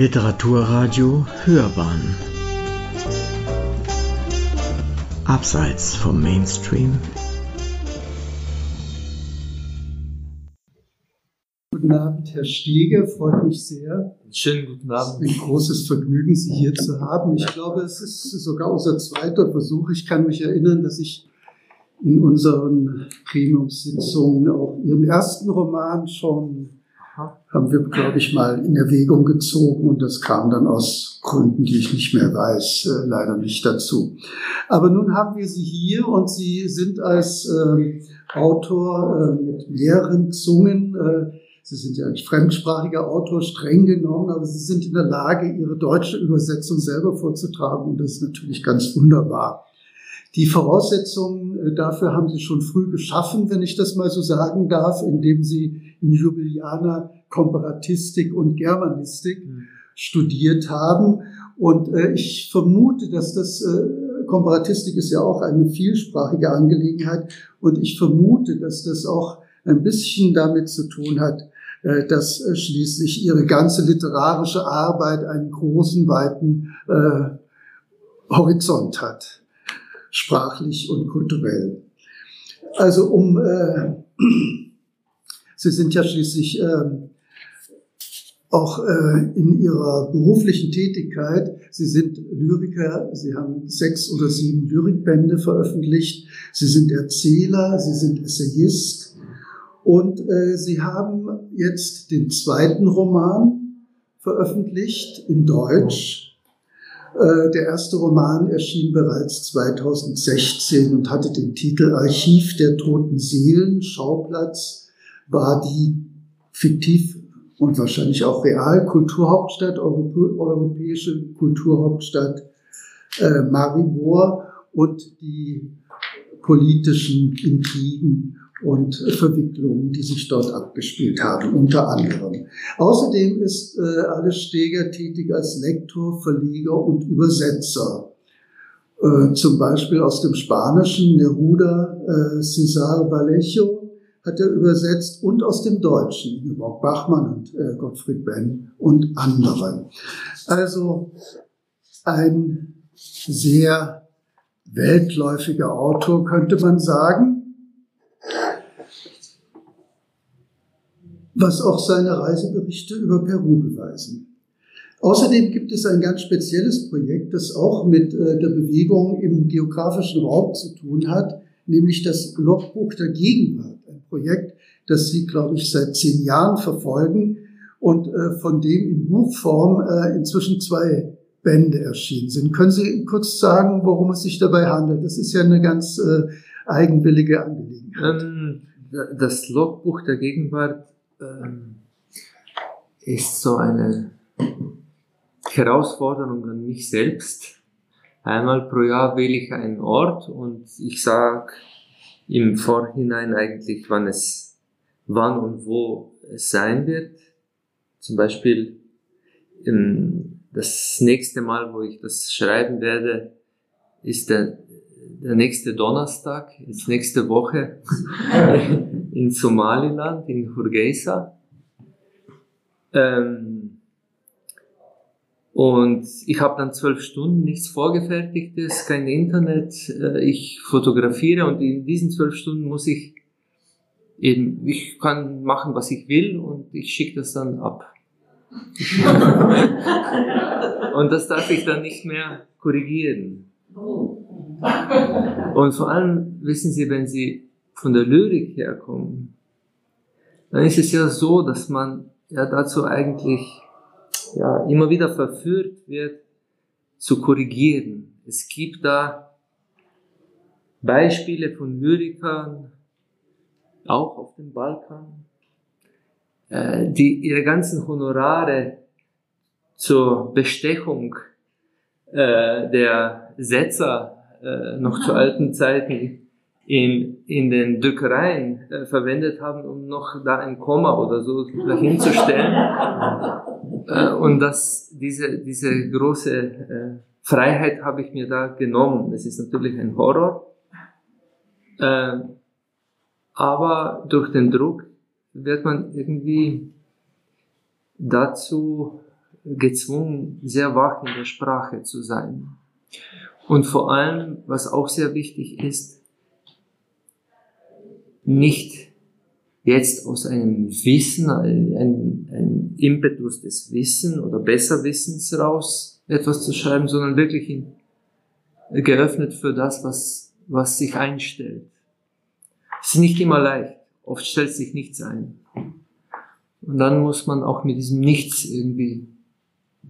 Literaturradio Hörbahn Abseits vom Mainstream Guten Abend, Herr Steger, freut mich sehr. Schönen guten Abend. Ein großes Vergnügen, Sie hier zu haben. Ich glaube, es ist sogar unser zweiter Versuch. Ich kann mich erinnern, dass ich in unseren Gremiumssitzungen auch Ihren ersten Roman schon haben wir, glaube ich, mal in Erwägung gezogen und das kam dann aus Gründen, die ich nicht mehr weiß, äh, leider nicht dazu. Aber nun haben wir Sie hier und Sie sind als äh, Autor äh, mit mehreren Zungen äh, Sie sind ja ein fremdsprachiger Autor, streng genommen, aber Sie sind in der Lage, Ihre deutsche Übersetzung selber vorzutragen und das ist natürlich ganz wunderbar. Die Voraussetzungen äh, dafür haben Sie schon früh geschaffen, wenn ich das mal so sagen darf, indem Sie in Jubilianer Komparatistik und Germanistik mhm. studiert haben. Und äh, ich vermute, dass das äh, Komparatistik ist ja auch eine vielsprachige Angelegenheit und ich vermute, dass das auch ein bisschen damit zu tun hat, äh, dass äh, schließlich ihre ganze literarische Arbeit einen großen, weiten äh, Horizont hat, sprachlich und kulturell. Also um, äh, Sie sind ja schließlich äh, auch äh, in Ihrer beruflichen Tätigkeit. Sie sind Lyriker, Sie haben sechs oder sieben Lyrikbände veröffentlicht, Sie sind Erzähler, Sie sind Essayist, und äh, sie haben jetzt den zweiten Roman veröffentlicht in Deutsch. Äh, der erste Roman erschien bereits 2016 und hatte den Titel Archiv der toten Seelen. Schauplatz war die fiktiv und wahrscheinlich auch real Kulturhauptstadt, europäische Kulturhauptstadt äh, Maribor und die politischen Intrigen und Verwicklungen, die sich dort abgespielt haben, unter anderem. Außerdem ist äh, Alice Steger tätig als Lektor, Verleger und Übersetzer. Äh, zum Beispiel aus dem Spanischen Neruda äh, Cesar Vallejo hat er übersetzt und aus dem Deutschen Ingeborg Bachmann und äh, Gottfried Benn und andere. Also ein sehr weltläufiger Autor, könnte man sagen. was auch seine Reiseberichte über Peru beweisen. Außerdem gibt es ein ganz spezielles Projekt, das auch mit äh, der Bewegung im geografischen Raum zu tun hat, nämlich das Logbuch der Projekt, das Sie, glaube ich, seit zehn Jahren verfolgen und äh, von dem in Buchform äh, inzwischen zwei Bände erschienen sind. Können Sie kurz sagen, worum es sich dabei handelt? Das ist ja eine ganz eigenwillige Angelegenheit. Ähm, das Logbuch der Gegenwart ähm, ist so eine Herausforderung an mich selbst. Einmal pro Jahr wähle ich einen Ort und ich sage im Vorhinein eigentlich, wann es, wann und wo es sein wird. Zum Beispiel das nächste Mal, wo ich das schreiben werde, ist der, der nächste Donnerstag, ist nächste Woche. in Somaliland, in Hargeisa. Ähm, und ich habe dann zwölf Stunden nichts Vorgefertigtes, kein Internet. Äh, ich fotografiere und in diesen zwölf Stunden muss ich eben, ich kann machen, was ich will und ich schicke das dann ab. und das darf ich dann nicht mehr korrigieren. Und vor allem wissen Sie, wenn Sie von der Lyrik herkommen, dann ist es ja so, dass man ja dazu eigentlich ja immer wieder verführt wird, zu korrigieren. Es gibt da Beispiele von Lyrikern, auch auf dem Balkan, äh, die ihre ganzen Honorare zur Bestechung äh, der Setzer äh, noch zu alten Zeiten in, in den Drückereien verwendet haben, um noch da ein Komma oder so dahinzustellen. Äh, und das, diese, diese große äh, Freiheit habe ich mir da genommen. Es ist natürlich ein Horror. Äh, aber durch den Druck wird man irgendwie dazu gezwungen, sehr wach in der Sprache zu sein. Und vor allem, was auch sehr wichtig ist, nicht jetzt aus einem Wissen, ein, ein Impetus des Wissen oder Besserwissens raus etwas zu schreiben, sondern wirklich in, geöffnet für das, was, was sich einstellt. Es ist nicht immer leicht. Oft stellt sich nichts ein. Und dann muss man auch mit diesem Nichts irgendwie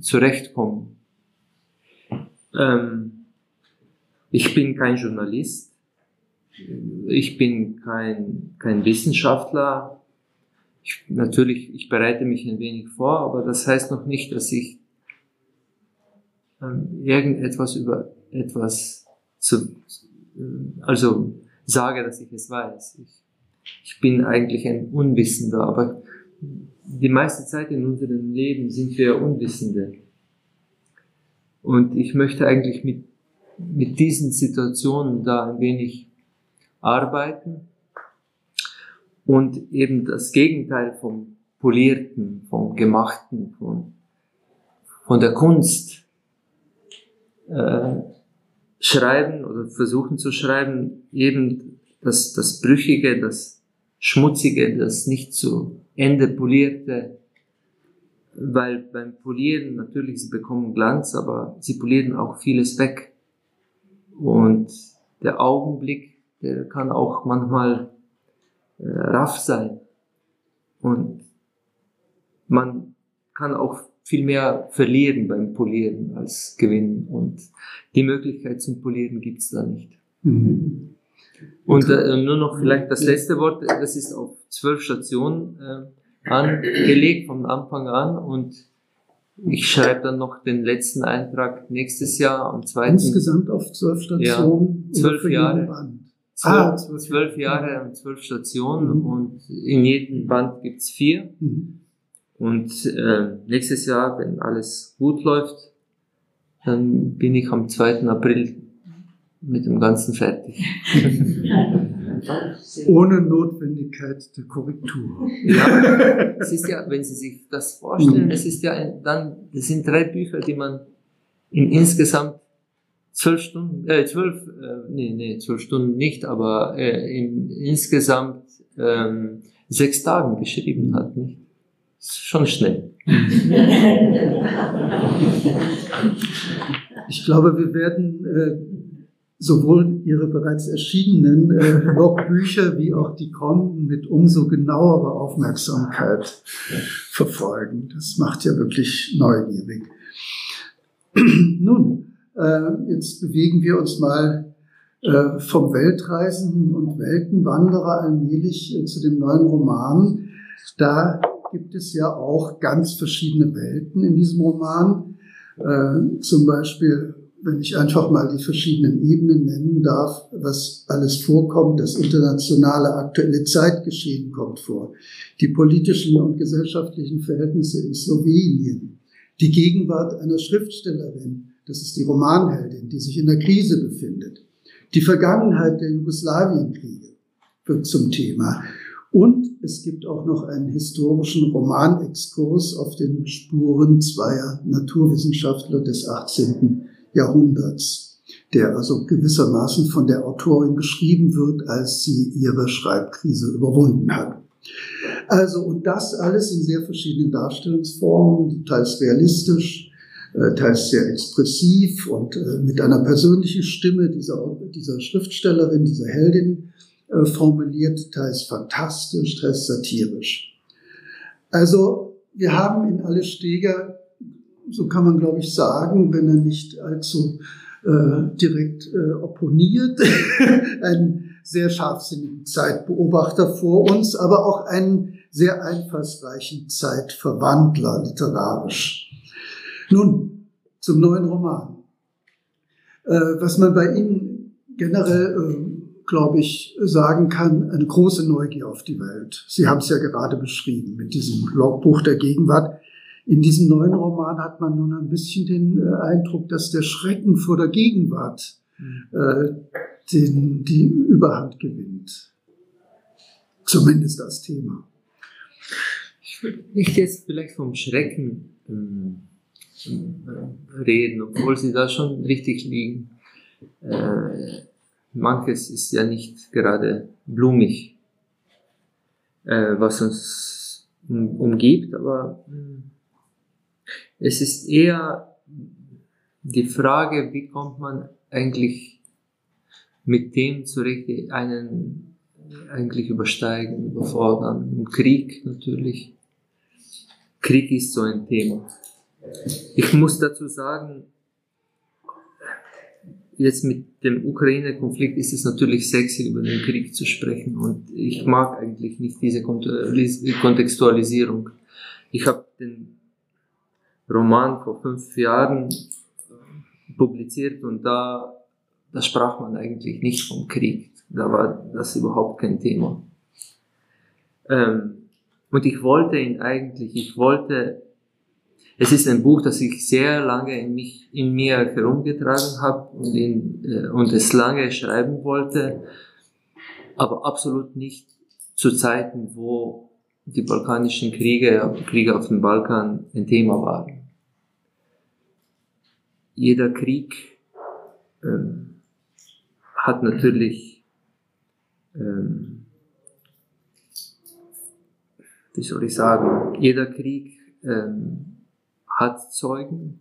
zurechtkommen. Ähm, ich bin kein Journalist. Ich bin kein, kein Wissenschaftler. Ich, natürlich, ich bereite mich ein wenig vor, aber das heißt noch nicht, dass ich ähm, irgendetwas über etwas zu, also sage, dass ich es weiß. Ich, ich bin eigentlich ein Unwissender, aber die meiste Zeit in unserem Leben sind wir Unwissende. Und ich möchte eigentlich mit, mit diesen Situationen da ein wenig arbeiten und eben das Gegenteil vom Polierten, vom Gemachten, von, von der Kunst äh, schreiben oder versuchen zu schreiben, eben das, das Brüchige, das Schmutzige, das nicht zu Ende polierte, weil beim Polieren natürlich, sie bekommen Glanz, aber sie polieren auch vieles weg. Und der Augenblick, der kann auch manchmal äh, raff sein. Und man kann auch viel mehr verlieren beim Polieren als gewinnen. Und die Möglichkeit zum Polieren gibt's da nicht. Mhm. Und äh, nur noch vielleicht das letzte Wort, das ist auf zwölf Stationen äh, angelegt vom Anfang an und ich schreibe dann noch den letzten Eintrag nächstes Jahr am zweiten. Insgesamt auf zwölf Stationen? Ja, zwölf Jahre. Zwölf, ah, zwölf, zwölf Jahre und zwölf Stationen mhm. und in jedem Band gibt's vier. Mhm. Und äh, nächstes Jahr, wenn alles gut läuft, dann bin ich am 2. April mit dem Ganzen fertig. Ohne Notwendigkeit der Korrektur. Ja, es ist ja, wenn Sie sich das vorstellen, mhm. es ist ja ein, dann, das sind drei Bücher, die man in insgesamt zwölf Stunden, äh, zwölf, äh, nee, nee, zwölf Stunden nicht, aber äh, in insgesamt ähm, sechs Tagen geschrieben hat, nicht? Schon schnell. Ich glaube, wir werden äh, sowohl ihre bereits erschienenen äh, Logbücher wie auch die kommenden mit umso genauerer Aufmerksamkeit verfolgen. Das macht ja wirklich neugierig. Nun, jetzt bewegen wir uns mal äh, vom Weltreisenden und Weltenwanderer allmählich äh, zu dem neuen Roman. Da gibt es ja auch ganz verschiedene Welten in diesem Roman. Äh, zum Beispiel wenn ich einfach mal die verschiedenen Ebenen nennen darf, was alles vorkommt, das internationale aktuelle Zeitgeschehen kommt vor, die politischen und gesellschaftlichen Verhältnisse in Slowenien, die Gegenwart einer Schriftstellerin, das ist die Romanheldin, die sich in der Krise befindet, die Vergangenheit der Jugoslawienkriege wird zum Thema. Und es gibt auch noch einen historischen Romanexkurs auf den Spuren zweier Naturwissenschaftler des 18. Jahrhunderts, der also gewissermaßen von der Autorin geschrieben wird, als sie ihre Schreibkrise überwunden hat. Also, und das alles in sehr verschiedenen Darstellungsformen, teils realistisch, teils sehr expressiv und äh, mit einer persönlichen Stimme dieser, dieser Schriftstellerin, dieser Heldin äh, formuliert, teils fantastisch, teils satirisch. Also, wir haben in Alle Steger so kann man, glaube ich, sagen, wenn er nicht allzu äh, direkt äh, opponiert, einen sehr scharfsinnigen Zeitbeobachter vor uns, aber auch einen sehr einfallsreichen Zeitverwandler literarisch. Nun, zum neuen Roman. Äh, was man bei Ihnen generell, äh, glaube ich, sagen kann, eine große Neugier auf die Welt. Sie haben es ja gerade beschrieben mit diesem Logbuch der Gegenwart. In diesem neuen Roman hat man nun ein bisschen den äh, Eindruck, dass der Schrecken vor der Gegenwart mhm. äh, den, die Überhand gewinnt. Zumindest als Thema. Ich würde nicht jetzt vielleicht vom Schrecken ähm, äh, reden, obwohl sie da schon richtig liegen. Äh, manches ist ja nicht gerade blumig, äh, was uns umgibt, aber hm, es ist eher die Frage, wie kommt man eigentlich mit dem zurecht, einen eigentlich übersteigen, überfordern. Und Krieg natürlich. Krieg ist so ein Thema. Ich muss dazu sagen, jetzt mit dem Ukraine-Konflikt ist es natürlich sexy, über den Krieg zu sprechen und ich mag eigentlich nicht diese Kontextualisierung. Ich habe den Roman vor fünf Jahren publiziert und da, da sprach man eigentlich nicht vom Krieg. Da war das überhaupt kein Thema. Ähm, und ich wollte ihn eigentlich, ich wollte es ist ein Buch, das ich sehr lange in, mich, in mir herumgetragen habe und, in, äh, und es lange schreiben wollte, aber absolut nicht zu Zeiten, wo die balkanischen Kriege, Kriege auf dem Balkan ein Thema waren. Jeder Krieg ähm, hat natürlich, ähm, wie soll ich sagen, jeder Krieg ähm, hat Zeugen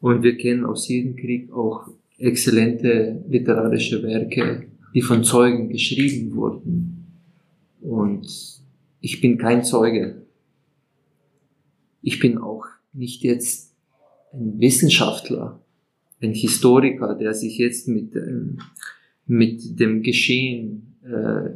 und wir kennen aus jedem Krieg auch exzellente literarische Werke, die von Zeugen geschrieben wurden. Und ich bin kein Zeuge. Ich bin auch nicht jetzt ein Wissenschaftler, ein Historiker, der sich jetzt mit, ähm, mit dem Geschehen äh,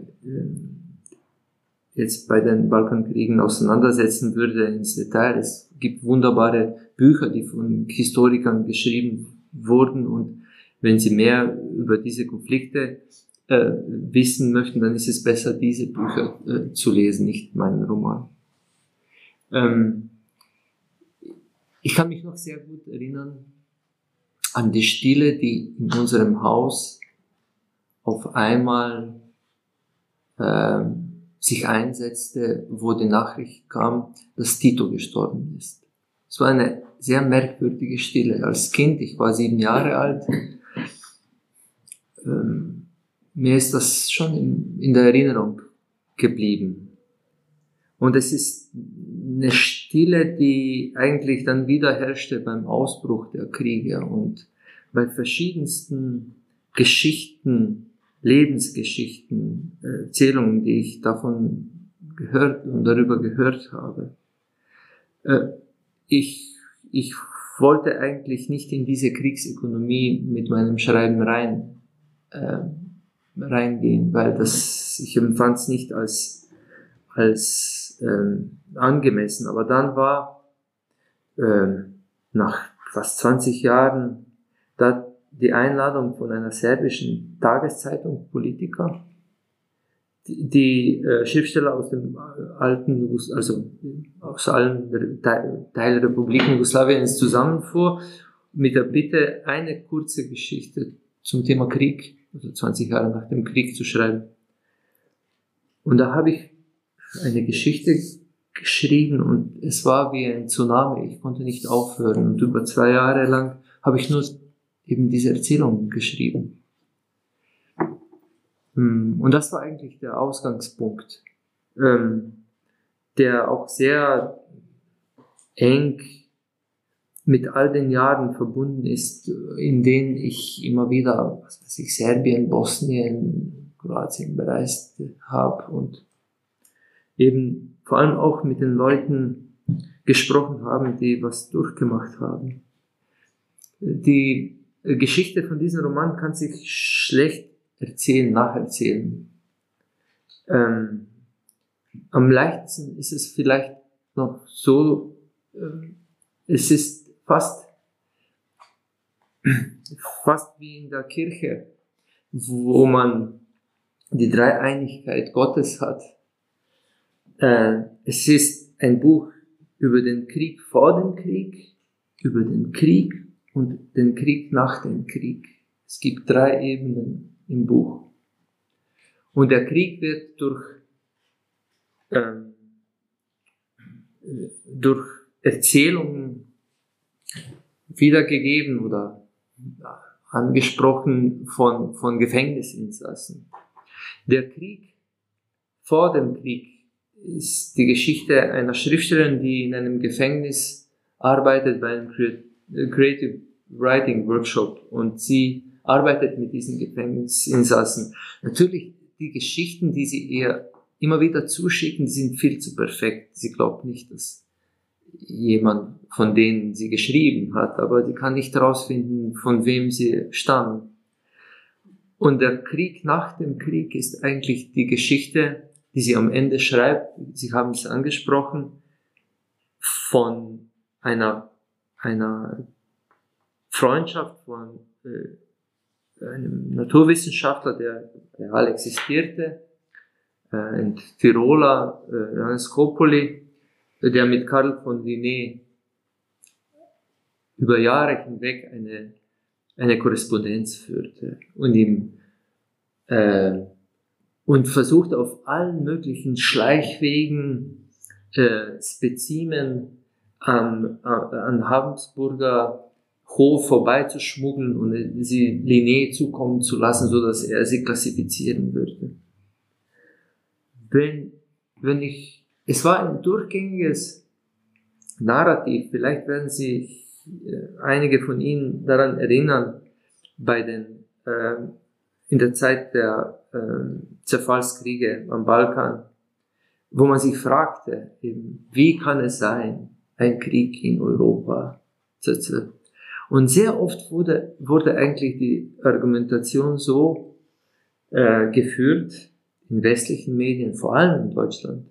jetzt bei den Balkankriegen auseinandersetzen würde ins Detail. Es gibt wunderbare Bücher, die von Historikern geschrieben wurden und wenn Sie mehr über diese Konflikte äh, wissen möchten, dann ist es besser, diese Bücher äh, zu lesen, nicht meinen Roman. Ähm, ich kann mich noch sehr gut erinnern an die Stille, die in unserem Haus auf einmal ähm, sich einsetzte, wo die Nachricht kam, dass Tito gestorben ist. Es war eine sehr merkwürdige Stille. Als Kind, ich war sieben Jahre alt, ähm, mir ist das schon in, in der Erinnerung geblieben. Und es ist eine Stille, die eigentlich dann wieder herrschte beim Ausbruch der Kriege und bei verschiedensten Geschichten Lebensgeschichten, Erzählungen, die ich davon gehört und darüber gehört habe. Äh, ich, ich wollte eigentlich nicht in diese Kriegsökonomie mit meinem Schreiben rein, äh, reingehen, weil das, ich empfand es nicht als, als ähm, angemessen. Aber dann war äh, nach fast 20 Jahren da die Einladung von einer serbischen Tageszeitung, Politiker, die, die äh, Schriftsteller aus dem äh, alten, also aus allen Republik Jugoslawiens zusammenfuhr, mit der Bitte, eine kurze Geschichte zum Thema Krieg, also 20 Jahre nach dem Krieg zu schreiben. Und da habe ich eine Geschichte geschrieben und es war wie ein Tsunami. Ich konnte nicht aufhören und über zwei Jahre lang habe ich nur eben diese Erzählung geschrieben. Hm, und das war eigentlich der Ausgangspunkt, ähm, der auch sehr eng mit all den Jahren verbunden ist, in denen ich immer wieder, was weiß ich, Serbien, Bosnien, Kroatien bereist habe und eben vor allem auch mit den Leuten gesprochen haben, die was durchgemacht haben. Die Geschichte von diesem Roman kann sich schlecht erzählen, nacherzählen. Ähm, am leichtesten ist es vielleicht noch so, äh, es ist fast, fast wie in der Kirche, wo man die Dreieinigkeit Gottes hat. Äh, es ist ein Buch über den Krieg vor dem Krieg, über den Krieg und den Krieg nach dem Krieg. Es gibt drei Ebenen im Buch. Und der Krieg wird durch, ähm, durch Erzählungen wiedergegeben oder angesprochen von, von Gefängnisinsassen. Der Krieg vor dem Krieg ist die Geschichte einer Schriftstellerin, die in einem Gefängnis arbeitet bei einem Creative Writing Workshop und sie arbeitet mit diesen Gefängnisinsassen. Natürlich, die Geschichten, die sie ihr immer wieder zuschicken, sind viel zu perfekt. Sie glaubt nicht, dass jemand von denen sie geschrieben hat, aber sie kann nicht herausfinden, von wem sie stammen. Und der Krieg nach dem Krieg ist eigentlich die Geschichte, die sie am Ende schreibt. Sie haben es angesprochen, von einer, einer Freundschaft von äh, einem Naturwissenschaftler, der real existierte, äh, ein Tiroler, äh, Johannes Scopoli, der mit Karl von Linné über Jahre hinweg eine, eine Korrespondenz führte und ihm äh, und versucht auf allen möglichen Schleichwegen äh, Spezimen an, an Habsburger Hof vorbeizuschmuggeln und sie Linné zukommen zu lassen, so dass er sie klassifizieren würde. Wenn, wenn ich es war ein durchgängiges Narrativ. Vielleicht werden sich äh, einige von Ihnen daran erinnern, bei den, äh, in der Zeit der äh, Zerfallskriege am Balkan, wo man sich fragte, eben, wie kann es sein, ein Krieg in Europa? Und sehr oft wurde, wurde eigentlich die Argumentation so äh, geführt, in westlichen Medien, vor allem in Deutschland,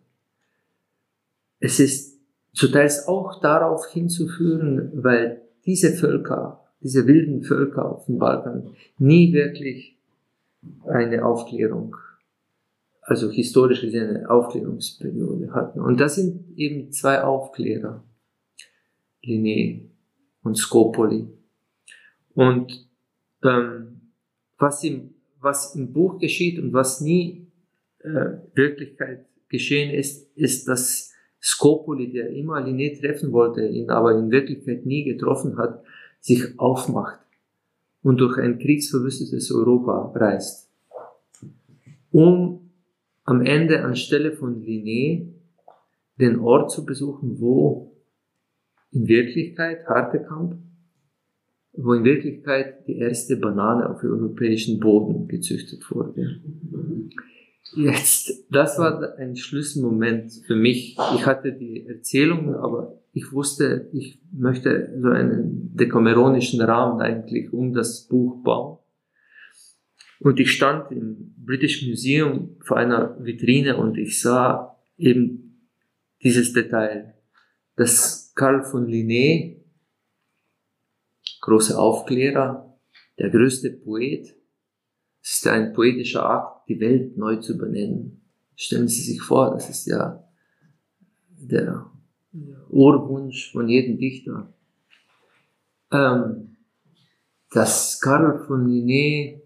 es ist zuteils auch darauf hinzuführen, weil diese Völker, diese wilden Völker auf dem Balkan nie wirklich eine Aufklärung, also historisch gesehen eine Aufklärungsperiode hatten. Und das sind eben zwei Aufklärer, Linné und Scopoli. Und ähm, was, im, was im Buch geschieht und was nie äh, Wirklichkeit geschehen ist, ist, dass Scopoli, der immer Linné treffen wollte, ihn aber in Wirklichkeit nie getroffen hat, sich aufmacht und durch ein kriegsverwüstetes Europa reist, um am Ende anstelle von Linné den Ort zu besuchen, wo in Wirklichkeit Hartekamp, wo in Wirklichkeit die erste Banane auf europäischen Boden gezüchtet wurde. Jetzt, das war ein Schlüsselmoment für mich. Ich hatte die Erzählung, aber ich wusste, ich möchte so einen dekameronischen Rahmen eigentlich um das Buch bauen. Und ich stand im British Museum vor einer Vitrine und ich sah eben dieses Detail, dass Karl von Linné, großer Aufklärer, der größte Poet, es ist ein poetischer Akt, die Welt neu zu benennen. Stellen Sie sich vor, das ist ja der Urwunsch von jedem Dichter. Ähm, dass Karl von Linné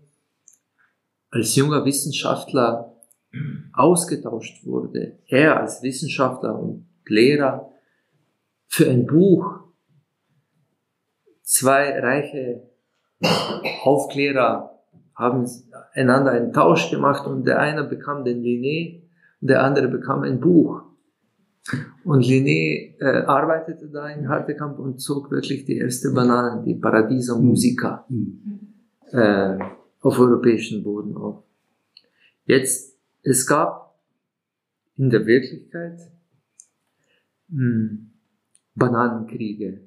als junger Wissenschaftler ausgetauscht wurde, er als Wissenschaftler und Lehrer für ein Buch, zwei reiche Aufklärer haben einander einen Tausch gemacht und der eine bekam den Linné und der andere bekam ein Buch. Und Linné äh, arbeitete da in Hartekamp und zog wirklich die erste Banane, die Paradiso Musica, äh, auf europäischen Boden auf. Jetzt, es gab in der Wirklichkeit mh, hm, Bananenkriege.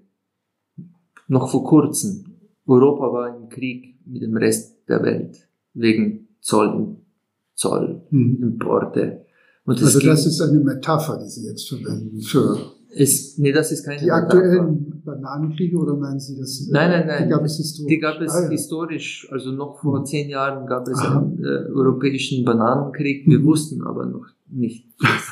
Noch vor kurzem. Europa war im Krieg mit dem Rest der Welt wegen Zoll, Zollimporte. Mhm. also das ist eine Metapher, die Sie jetzt verwenden für ist, nee, das ist keine Die aktuellen Bananenkriege oder meinen Sie das? Nein, nein, nein. Die gab es historisch. Die gab es ah, ja. historisch. Also noch vor mhm. zehn Jahren gab es Aha. einen äh, europäischen Bananenkrieg. Wir mhm. wussten aber noch nicht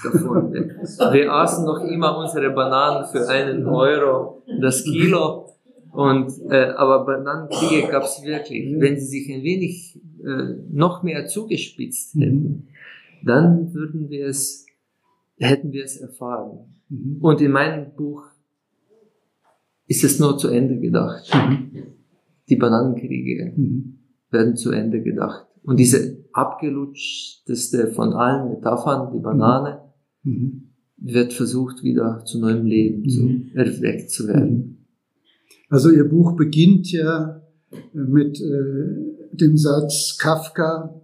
davon. wir, wir aßen noch immer unsere Bananen für einen Euro das Kilo. Und, äh, aber Bananenkriege gab es wirklich. Mhm. Wenn sie sich ein wenig äh, noch mehr zugespitzt mhm. hätten, dann würden wir es, hätten wir es erfahren. Mhm. Und in meinem Buch ist es nur zu Ende gedacht. Mhm. Die Bananenkriege Mhm. werden zu Ende gedacht. Und diese abgelutschteste von allen Metaphern, die Banane, Mhm. wird versucht, wieder zu neuem Leben zu, Mhm. erweckt zu werden. Also Ihr Buch beginnt ja mit äh, dem Satz Kafka,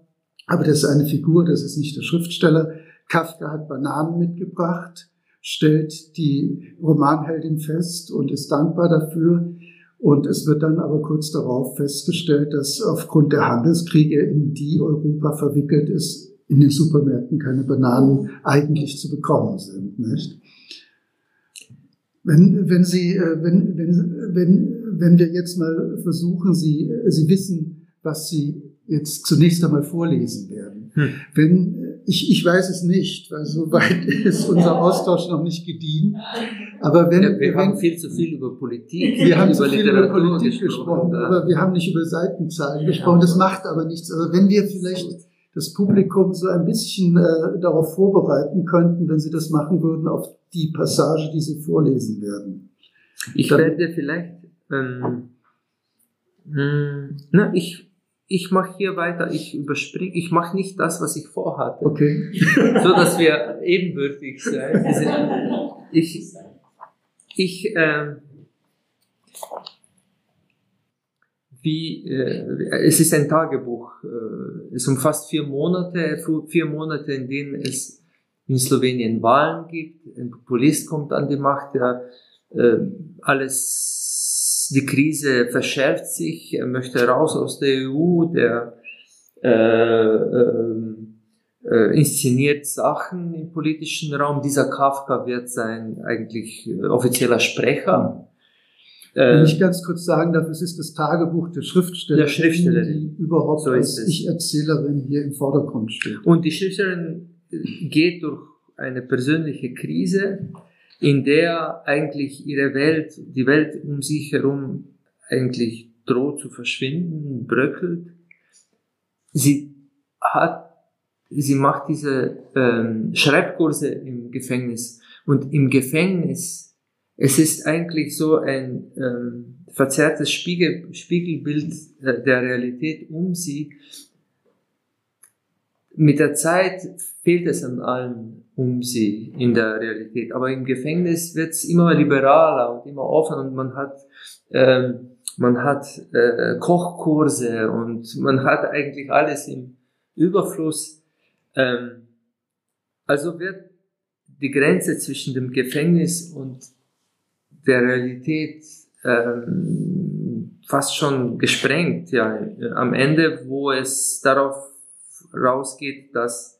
aber das ist eine Figur, das ist nicht der Schriftsteller. Kafka hat Bananen mitgebracht, stellt die Romanheldin fest und ist dankbar dafür. Und es wird dann aber kurz darauf festgestellt, dass aufgrund der Handelskriege, in die Europa verwickelt ist, in den Supermärkten keine Bananen eigentlich zu bekommen sind. Nicht? Wenn, wenn Sie, äh, wenn, wenn, wenn, wenn wir jetzt mal versuchen, Sie, Sie wissen, was Sie jetzt zunächst einmal vorlesen werden. Hm. Wenn, ich, ich weiß es nicht, weil so weit ist unser Austausch noch nicht gediehen. Aber wenn, Ja, wir wenn, haben viel zu viel über Politik, wir haben zu über viel über Politik gesprochen, ja. aber wir haben nicht über Seitenzahlen gesprochen. Das macht aber nichts. Also wenn wir vielleicht das Publikum so ein bisschen äh, darauf vorbereiten könnten, wenn Sie das machen würden, auf die Passage, die Sie vorlesen werden. Ich Dann- werde vielleicht, ähm, mh, na, ich, ich mache hier weiter, ich überspringe, ich mache nicht das, was ich vorhatte, Okay. so dass wir ebenbürtig sein. Ich, ich, ähm, wie, äh, es ist ein Tagebuch, äh, es umfasst vier Monate, vier Monate, in denen es in Slowenien Wahlen gibt, ein Populist kommt an die Macht, der äh, alles, die Krise verschärft sich, er möchte raus aus der EU, der äh, ähm, äh, inszeniert Sachen im politischen Raum. Dieser Kafka wird sein eigentlich äh, offizieller Sprecher. Wenn Äh, ich ganz kurz sagen darf, es ist das Tagebuch der Schriftstellerin, Der Schriftstellerin. die überhaupt So als. Ich-Erzählerin hier im Vordergrund steht. Und die Schriftstellerin geht durch eine persönliche Krise, in der eigentlich ihre Welt, die Welt um sich herum eigentlich droht zu verschwinden, bröckelt. Sie hat, sie macht diese ähm, Schreibkurse im Gefängnis. Und im Gefängnis, es ist eigentlich so ein ähm, verzerrtes Spiegel, Spiegelbild äh, der Realität um sie, mit der Zeit fehlt es an allem um sie in der Realität. Aber im Gefängnis wird es immer liberaler und immer offener und man hat, ähm, man hat äh, Kochkurse und man hat eigentlich alles im Überfluss. Ähm, also wird die Grenze zwischen dem Gefängnis und der Realität ähm, fast schon gesprengt. Ja, am Ende, wo es darauf rausgeht, dass,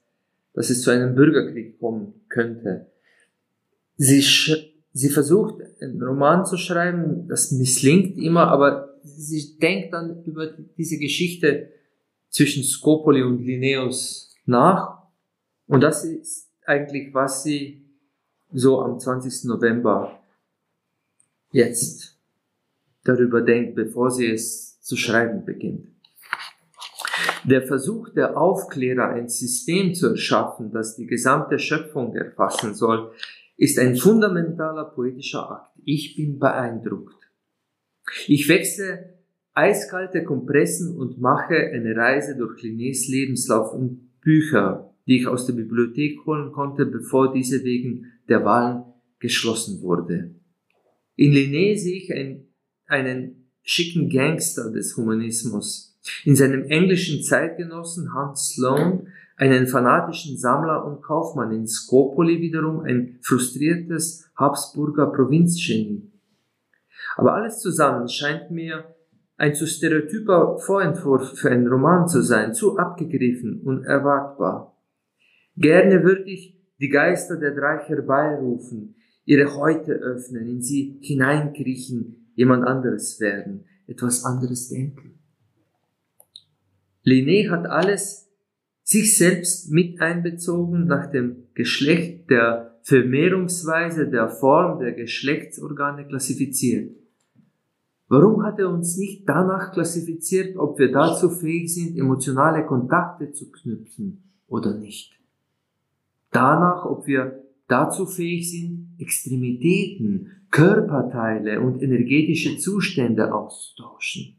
dass es zu einem Bürgerkrieg kommen könnte. Sie, sie versucht, einen Roman zu schreiben, das misslingt immer, aber sie denkt dann über diese Geschichte zwischen Scopoli und Linnaeus nach. Und das ist eigentlich, was sie so am 20. November jetzt darüber denkt, bevor sie es zu schreiben beginnt. Der Versuch der Aufklärer, ein System zu erschaffen, das die gesamte Schöpfung erfassen soll, ist ein fundamentaler poetischer Akt. Ich bin beeindruckt. Ich wechsle eiskalte Kompressen und mache eine Reise durch Linnés Lebenslauf und Bücher, die ich aus der Bibliothek holen konnte, bevor diese wegen der Wahlen geschlossen wurde. In Linné sehe ich ein, einen schicken Gangster des Humanismus. In seinem englischen Zeitgenossen Hans Sloane einen fanatischen Sammler und Kaufmann, in Skopoli wiederum ein frustriertes Habsburger Provinzgenie. Aber alles zusammen scheint mir ein zu stereotyper Vorentwurf für einen Roman zu sein, zu abgegriffen und erwartbar. Gerne würde ich die Geister der drei herbeirufen, ihre Häute öffnen, in sie hineinkriechen, jemand anderes werden, etwas anderes denken. Linné hat alles sich selbst mit einbezogen nach dem Geschlecht der Vermehrungsweise, der Form der Geschlechtsorgane klassifiziert. Warum hat er uns nicht danach klassifiziert, ob wir dazu fähig sind, emotionale Kontakte zu knüpfen oder nicht? Danach, ob wir dazu fähig sind, Extremitäten, Körperteile und energetische Zustände auszutauschen.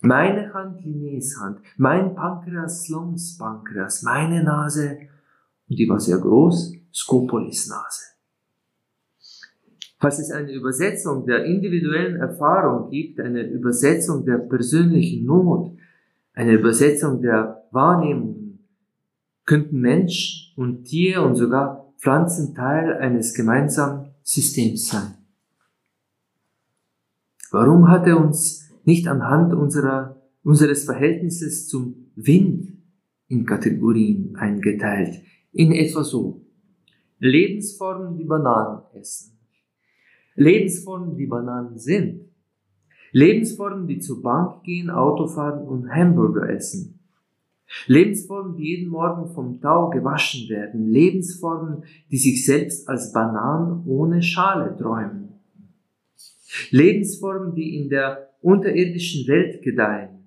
Meine Hand Linnés Hand, mein Pankreas Sloms Pankreas, meine Nase, und die war sehr groß, Skopolis Nase. Falls es eine Übersetzung der individuellen Erfahrung gibt, eine Übersetzung der persönlichen Not, eine Übersetzung der Wahrnehmungen, könnten Mensch und Tier und sogar Pflanzen Teil eines gemeinsamen Systems sein. Warum hat er uns nicht anhand unserer, unseres Verhältnisses zum Wind in Kategorien eingeteilt? In etwa so. Lebensformen, die Bananen essen. Lebensformen, die Bananen sind. Lebensformen, die zur Bank gehen, Auto fahren und Hamburger essen. Lebensformen, die jeden Morgen vom Tau gewaschen werden. Lebensformen, die sich selbst als Bananen ohne Schale träumen. Lebensformen, die in der unterirdischen Welt gedeihen.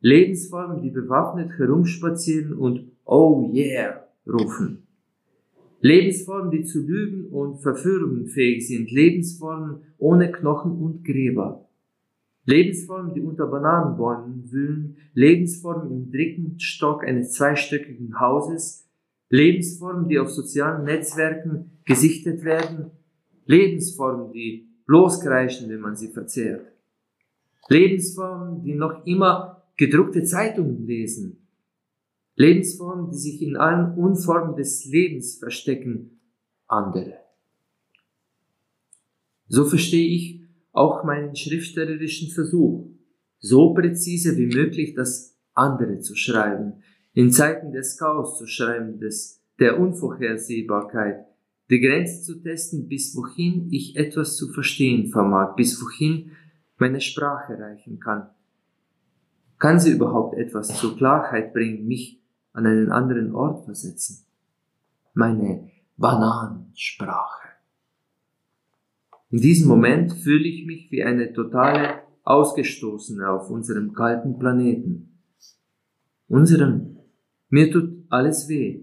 Lebensformen, die bewaffnet herumspazieren und Oh yeah rufen. Lebensformen, die zu Lügen und Verführungen fähig sind. Lebensformen ohne Knochen und Gräber. Lebensformen, die unter Bananenbäumen wühlen, Lebensformen im dritten Stock eines zweistöckigen Hauses, Lebensformen, die auf sozialen Netzwerken gesichtet werden, Lebensformen, die loskreischen, wenn man sie verzehrt, Lebensformen, die noch immer gedruckte Zeitungen lesen, Lebensformen, die sich in allen Unformen des Lebens verstecken, andere. So verstehe ich auch meinen schriftstellerischen Versuch, so präzise wie möglich das andere zu schreiben, in Zeiten des Chaos zu schreiben, des, der Unvorhersehbarkeit, die Grenze zu testen, bis wohin ich etwas zu verstehen vermag, bis wohin meine Sprache reichen kann. Kann sie überhaupt etwas zur Klarheit bringen, mich an einen anderen Ort versetzen? Meine Bananensprache. In diesem Moment fühle ich mich wie eine totale Ausgestoßene auf unserem kalten Planeten. Unserem. Mir tut alles weh.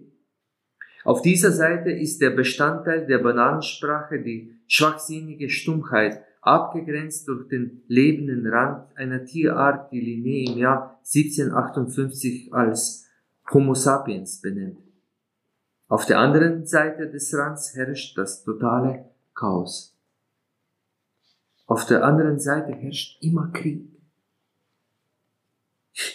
Auf dieser Seite ist der Bestandteil der Bananensprache die schwachsinnige Stummheit, abgegrenzt durch den lebenden Rand einer Tierart, die Linné im Jahr 1758 als Homo sapiens benennt. Auf der anderen Seite des Rands herrscht das totale Chaos. Auf der anderen Seite herrscht immer Krieg.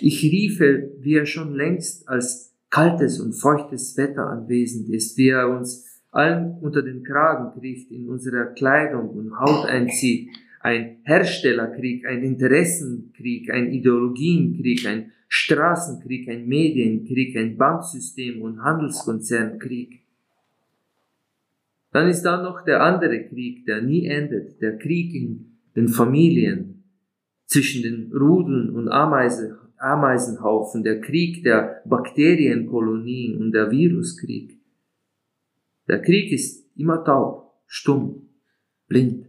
Ich riefe, wie er schon längst als kaltes und feuchtes Wetter anwesend ist, wie er uns allen unter den Kragen kriecht, in unserer Kleidung und Haut einzieht, ein Herstellerkrieg, ein Interessenkrieg, ein Ideologienkrieg, ein Straßenkrieg, ein Medienkrieg, ein Banksystem und Handelskonzernkrieg. Dann ist da noch der andere Krieg, der nie endet, der Krieg in den Familien, zwischen den Rudeln und Ameisen, Ameisenhaufen, der Krieg der Bakterienkolonien und der Viruskrieg. Der Krieg ist immer taub, stumm, blind.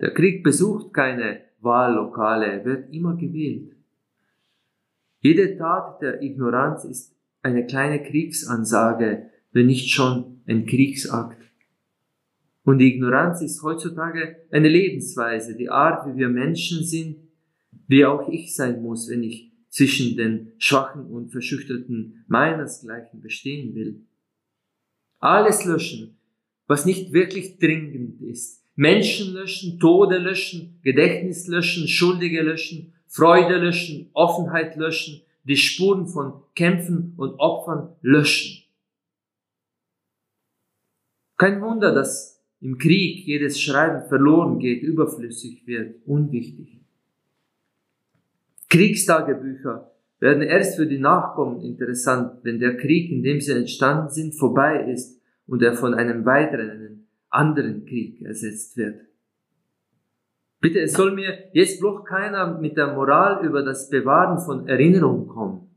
Der Krieg besucht keine Wahllokale, wird immer gewählt. Jede Tat der Ignoranz ist eine kleine Kriegsansage, wenn nicht schon ein Kriegsakt. Und die Ignoranz ist heutzutage eine Lebensweise, die Art, wie wir Menschen sind, wie auch ich sein muss, wenn ich zwischen den Schwachen und Verschüchterten meinesgleichen bestehen will. Alles löschen, was nicht wirklich dringend ist. Menschen löschen, Tode löschen, Gedächtnis löschen, Schuldige löschen, Freude löschen, Offenheit löschen, die Spuren von Kämpfen und Opfern löschen. Kein Wunder, dass im Krieg jedes Schreiben verloren geht, überflüssig wird, unwichtig. Kriegstagebücher werden erst für die Nachkommen interessant, wenn der Krieg, in dem sie entstanden sind, vorbei ist und er von einem weiteren, einem anderen Krieg ersetzt wird. Bitte, es soll mir jetzt bloß keiner mit der Moral über das Bewahren von Erinnerungen kommen.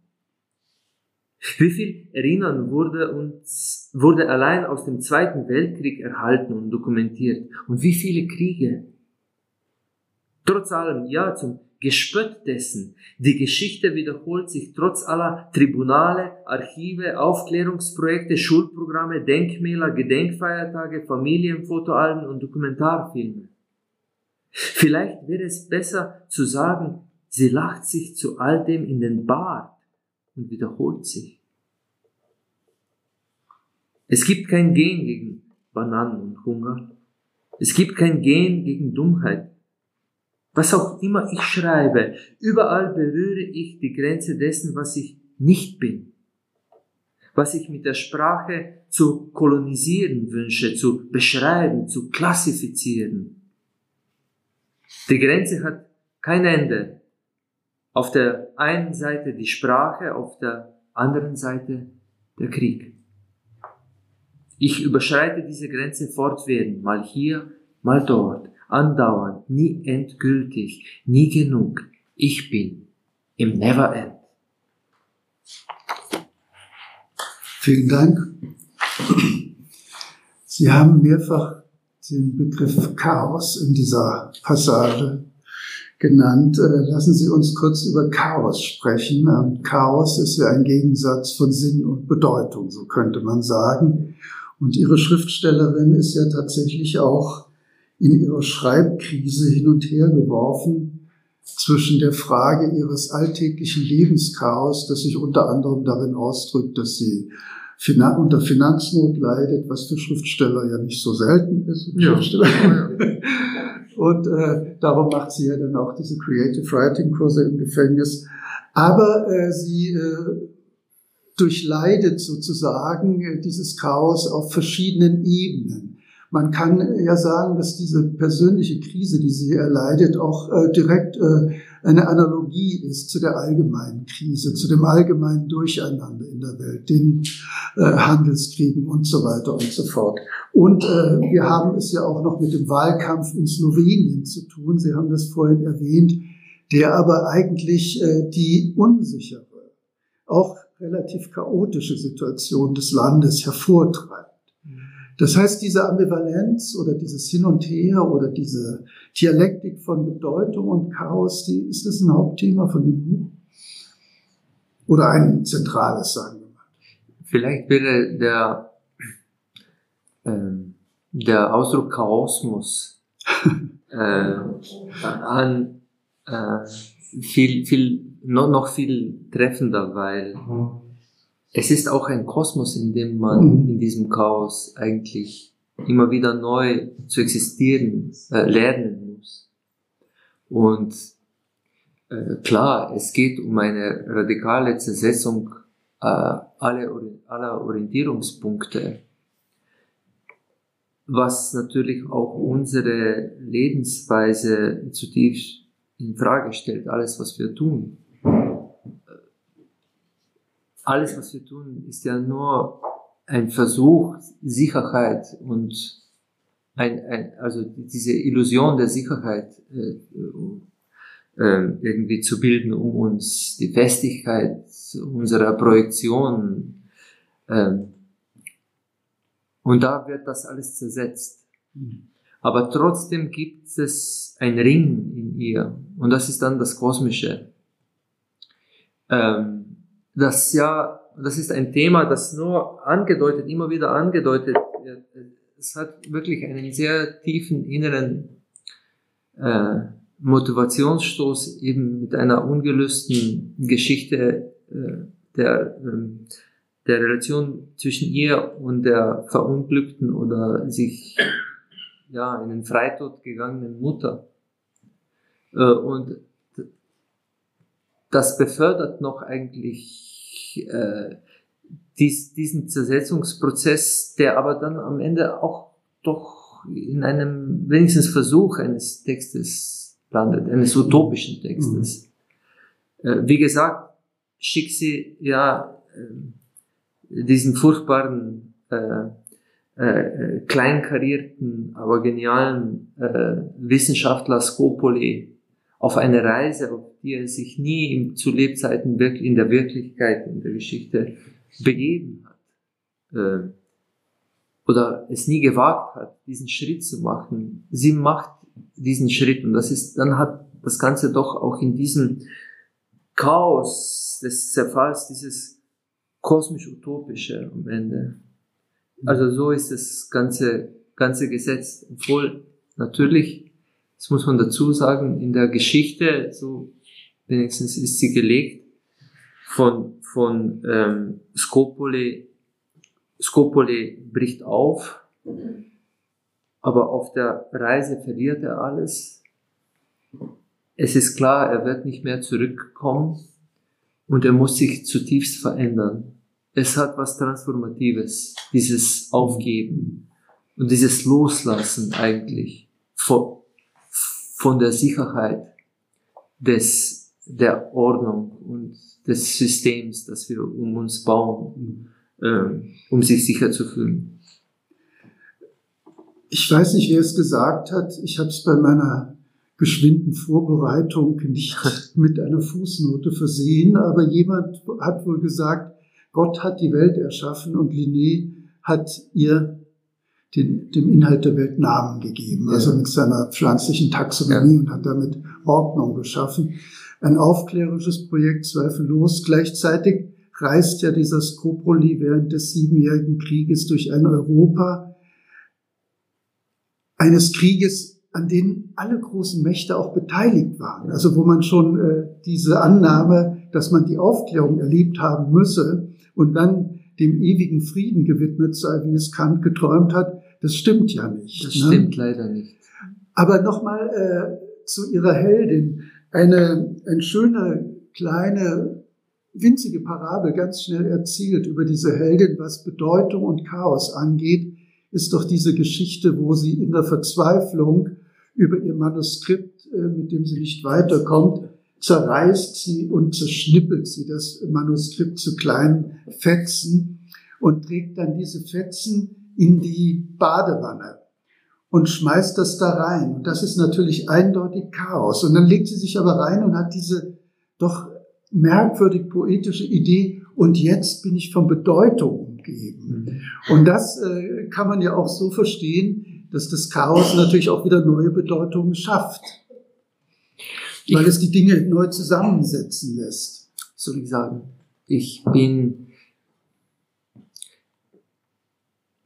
Wie viel Erinnern wurde uns, wurde allein aus dem Zweiten Weltkrieg erhalten und dokumentiert? Und wie viele Kriege? Trotz allem, ja, zum Gespött dessen. Die Geschichte wiederholt sich trotz aller Tribunale, Archive, Aufklärungsprojekte, Schulprogramme, Denkmäler, Gedenkfeiertage, Familienfotoalben und Dokumentarfilme. Vielleicht wäre es besser zu sagen, sie lacht sich zu all dem in den Bart und wiederholt sich. Es gibt kein Gen gegen Bananen und Hunger. Es gibt kein Gen gegen Dummheit. Was auch immer ich schreibe, überall berühre ich die Grenze dessen, was ich nicht bin. Was ich mit der Sprache zu kolonisieren wünsche, zu beschreiben, zu klassifizieren. Die Grenze hat kein Ende. Auf der einen Seite die Sprache, auf der anderen Seite der Krieg. Ich überschreite diese Grenze fortwährend, mal hier, mal dort, andauernd, nie endgültig, nie genug. Ich bin im Never End. Vielen Dank. Sie haben mehrfach den Begriff Chaos in dieser Passage genannt. Äh, lassen Sie uns kurz über Chaos sprechen. Ähm, Chaos ist ja ein Gegensatz von Sinn und Bedeutung, so könnte man sagen. Und Ihre Schriftstellerin ist ja tatsächlich auch in ihrer Schreibkrise hin und her geworfen zwischen der Frage ihres alltäglichen Lebenschaos, das sich unter anderem darin ausdrückt, dass sie unter Finanznot leidet, was für Schriftsteller ja nicht so selten ist. Ja. Und äh, darum macht sie ja dann auch diese Creative Writing Kurse im Gefängnis. Aber äh, sie äh, durchleidet sozusagen äh, dieses Chaos auf verschiedenen Ebenen. Man kann ja sagen, dass diese persönliche Krise, die sie erleidet, auch äh, direkt äh, eine Analogie ist zu der allgemeinen Krise, zu dem allgemeinen Durcheinander in der Welt, den äh, Handelskriegen und so weiter und so fort. Und äh, wir haben es ja auch noch mit dem Wahlkampf in Slowenien zu tun. Sie haben das vorhin erwähnt, der aber eigentlich äh, die unsichere, auch relativ chaotische Situation des Landes hervortreibt. Das heißt, diese Ambivalenz oder dieses Hin und Her oder diese Dialektik von Bedeutung und Chaos, die, ist das ein Hauptthema von dem Buch? Oder ein zentrales, sagen wir mal? Vielleicht wäre der, ähm, der Ausdruck Chaosmus äh, an, äh, viel, viel, noch, noch viel treffender, weil es ist auch ein Kosmos, in dem man mhm. in diesem Chaos eigentlich immer wieder neu zu existieren äh, lernen muss. Und äh, klar, es geht um eine radikale Zersetzung äh, aller, aller Orientierungspunkte, was natürlich auch unsere Lebensweise zutiefst in Frage stellt, alles, was wir tun alles, was wir tun, ist ja nur ein Versuch, Sicherheit und ein, ein, also diese Illusion der Sicherheit äh, äh, irgendwie zu bilden, um uns die Festigkeit unserer Projektion äh, und da wird das alles zersetzt. Aber trotzdem gibt es ein Ring in ihr und das ist dann das Kosmische. Ähm, das ja, das ist ein Thema, das nur angedeutet, immer wieder angedeutet wird. Es hat wirklich einen sehr tiefen inneren äh, Motivationsstoß eben mit einer ungelösten Geschichte äh, der, äh, der Relation zwischen ihr und der verunglückten oder sich ja, in den Freitod gegangenen Mutter. Äh, und das befördert noch eigentlich äh, dies, diesen Zersetzungsprozess, der aber dann am Ende auch doch in einem wenigstens Versuch eines Textes landet, eines utopischen Textes. Mhm. Äh, wie gesagt, schick sie ja äh, diesen furchtbaren äh, äh, kleinkarierten, aber genialen äh, Wissenschaftler Scopoli auf eine Reise, auf die er sich nie zu Lebzeiten wirklich in der Wirklichkeit, in der Geschichte begeben hat. Äh, oder es nie gewagt hat, diesen Schritt zu machen. Sie macht diesen Schritt und das ist, dann hat das Ganze doch auch in diesem Chaos des Zerfalls, dieses kosmisch-utopische am Ende. Also so ist das ganze, ganze Gesetz. Obwohl natürlich, das muss man dazu sagen, in der Geschichte, so wenigstens ist sie gelegt, von, von ähm, Scopoli, Scopoli bricht auf, aber auf der Reise verliert er alles. Es ist klar, er wird nicht mehr zurückkommen und er muss sich zutiefst verändern. Es hat was Transformatives, dieses Aufgeben und dieses Loslassen eigentlich von, der Sicherheit des, der Ordnung und des Systems, das wir um uns bauen, ähm, um sich sicher zu fühlen. Ich weiß nicht, wer es gesagt hat. Ich habe es bei meiner geschwinden Vorbereitung nicht mit einer Fußnote versehen, aber jemand hat wohl gesagt, Gott hat die Welt erschaffen und Linné hat ihr den, dem Inhalt der Welt Namen gegeben, also ja. mit seiner pflanzlichen Taxonomie ja. und hat damit Ordnung geschaffen. Ein aufklärerisches Projekt, zweifellos. Gleichzeitig reist ja dieser Skopoli während des Siebenjährigen Krieges durch ein Europa, eines Krieges, an denen alle großen Mächte auch beteiligt waren. Also wo man schon äh, diese Annahme, dass man die Aufklärung erlebt haben müsse und dann dem ewigen Frieden gewidmet sei, wie es Kant geträumt hat, das stimmt ja nicht. Das ne? stimmt leider nicht. Aber nochmal äh, zu ihrer Heldin. Eine, eine schöne, kleine, winzige Parabel, ganz schnell erzählt über diese Heldin, was Bedeutung und Chaos angeht, ist doch diese Geschichte, wo sie in der Verzweiflung über ihr Manuskript, äh, mit dem sie nicht weiterkommt, zerreißt sie und zerschnippelt sie das Manuskript zu kleinen Fetzen und trägt dann diese Fetzen in die Badewanne und schmeißt das da rein. Und das ist natürlich eindeutig Chaos. Und dann legt sie sich aber rein und hat diese doch merkwürdig poetische Idee, und jetzt bin ich von Bedeutung umgeben. Mhm. Und das äh, kann man ja auch so verstehen, dass das Chaos natürlich auch wieder neue Bedeutungen schafft, weil es die Dinge neu zusammensetzen lässt. Soll ich sagen, ich bin,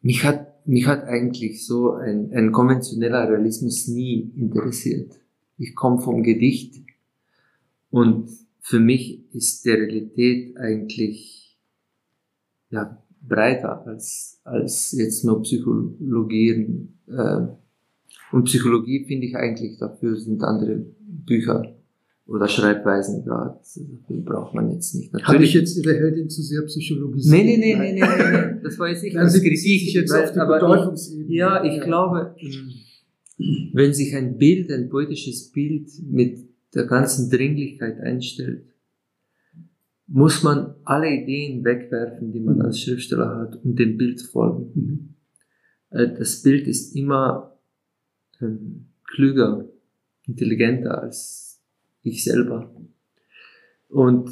mich hat, mich hat eigentlich so ein, ein konventioneller Realismus nie interessiert. Ich komme vom Gedicht und für mich ist der Realität eigentlich ja, breiter als, als jetzt nur Psychologieren. Äh, und Psychologie finde ich eigentlich, dafür sind andere Bücher oder Schreibweisen da. Braucht man jetzt nicht. Natürlich, Habe ich jetzt Ihre Heldin zu sehr psychologisiert? Nee, nee, nee, nee, nee, nee, das war jetzt nicht Nein, Sie Kritik. jetzt auf die Bedeutungsebene. Ja, ich ja. glaube, wenn sich ein Bild, ein poetisches Bild mit der ganzen Dringlichkeit einstellt, muss man alle Ideen wegwerfen, die man als Schriftsteller hat und dem Bild folgen. Mhm. Äh, das Bild ist immer ähm, klüger, intelligenter als ich selber. Und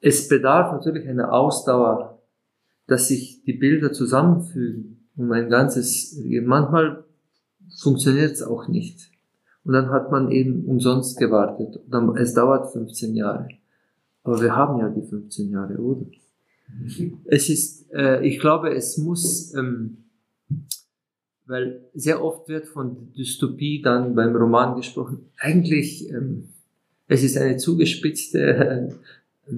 es bedarf natürlich einer Ausdauer, dass sich die Bilder zusammenfügen, um ein ganzes, manchmal funktioniert es auch nicht. Und dann hat man eben umsonst gewartet. Es dauert 15 Jahre. Aber wir haben ja die 15 Jahre, oder? Es ist, äh, ich glaube, es muss, ähm, weil sehr oft wird von Dystopie dann beim Roman gesprochen. Eigentlich, ähm, es ist eine zugespitzte, äh,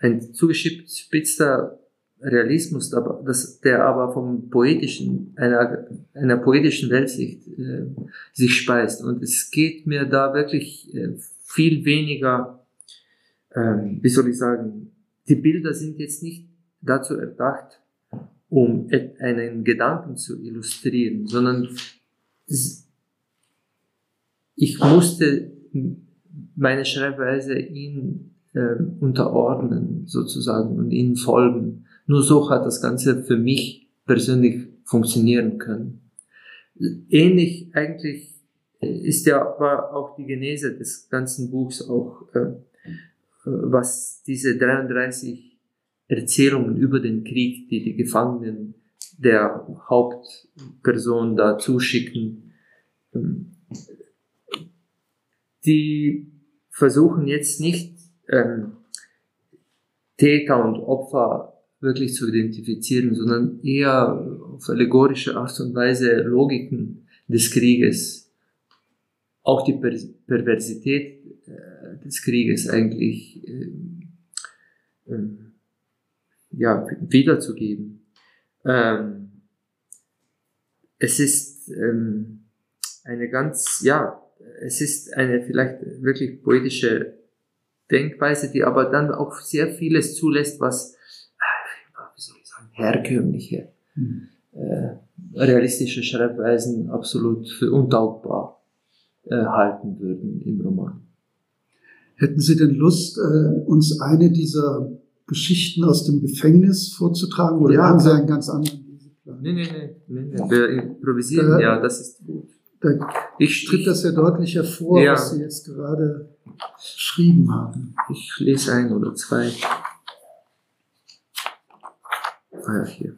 ein zugespitzter Realismus, der aber vom poetischen, einer, einer poetischen Weltsicht äh, sich speist. Und es geht mir da wirklich äh, viel weniger ähm, wie soll ich sagen, die Bilder sind jetzt nicht dazu erdacht, um einen Gedanken zu illustrieren, sondern ich musste meine Schreibweise ihn äh, unterordnen sozusagen und ihnen folgen. Nur so hat das Ganze für mich persönlich funktionieren können. Ähnlich eigentlich ist ja war auch die Genese des ganzen Buchs auch äh, was diese 33 Erzählungen über den Krieg, die die Gefangenen der Hauptperson da zuschicken, ähm, die versuchen jetzt nicht ähm, Täter und Opfer wirklich zu identifizieren, sondern eher auf allegorische Art und Weise Logiken des Krieges, auch die per Perversität äh, des Krieges eigentlich äh, äh, ja, wiederzugeben. Ähm, es ist ähm, eine ganz, ja, es ist eine vielleicht wirklich poetische Denkweise, die aber dann auch sehr vieles zulässt, was, äh, wie soll ich sagen, herkömmliche, mhm. äh, realistische Schreibweisen absolut für untaugbar äh, halten würden im Roman. Hätten Sie denn Lust, äh, uns eine dieser Geschichten aus dem Gefängnis vorzutragen oder ja, haben Sie einen ganz anderen Leseplan? Nee, nee, nee, wir improvisieren, ja, das ist gut. Ich, tritt das ja deutlich hervor, ja. was Sie jetzt gerade geschrieben haben. Ich lese ein oder zwei. Ah ja, hier.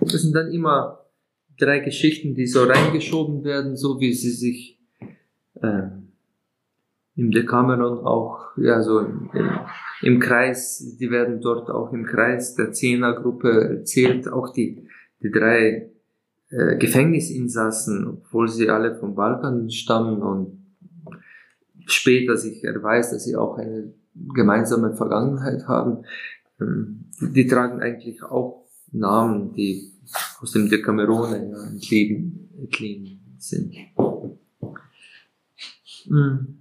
Das sind dann immer drei Geschichten, die so reingeschoben werden, so wie sie sich äh, im Decameron auch, ja, so im, im, im Kreis, die werden dort auch im Kreis der Zehnergruppe erzählt, auch die die drei äh, Gefängnisinsassen, obwohl sie alle vom Balkan stammen und später sich erweist, dass sie auch eine gemeinsame Vergangenheit haben, ähm, die tragen eigentlich auch Namen, die aus dem Decamerone ja, entliehen, entliehen sind. Mhm.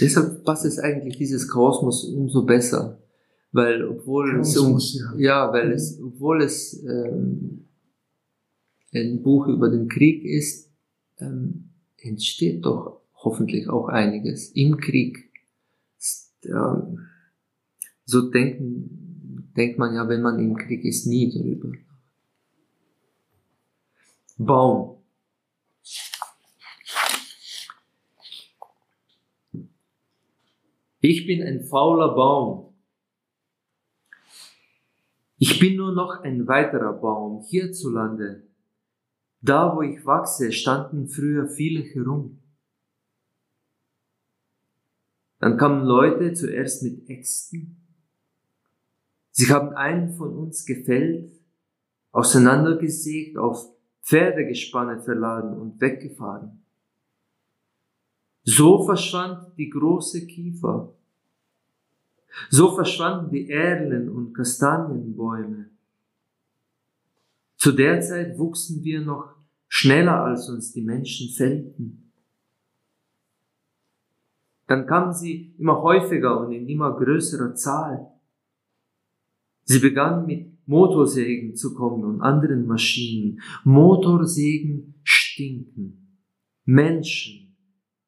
Deshalb passt es eigentlich dieses Kosmos umso besser weil obwohl es um, ja. ja. weil es obwohl es ähm, ein Buch über den Krieg ist, ähm, entsteht doch hoffentlich auch einiges im Krieg. Ähm, so denken, denkt man ja, wenn man im Krieg ist, nie darüber. Baum. Ich bin ein fauler Baum ich bin nur noch ein weiterer Baum hierzulande. Da, wo ich wachse, standen früher viele herum. Dann kamen Leute zuerst mit Äxten. Sie haben einen von uns gefällt, auseinandergesägt, auf Pferdegespanne verladen und weggefahren. So verschwand die große Kiefer so verschwanden die Erlen und Kastanienbäume. Zu der Zeit wuchsen wir noch schneller als uns die Menschen fällten. Dann kamen sie immer häufiger und in immer größerer Zahl. Sie begannen mit Motorsägen zu kommen und anderen Maschinen. Motorsägen stinken. Menschen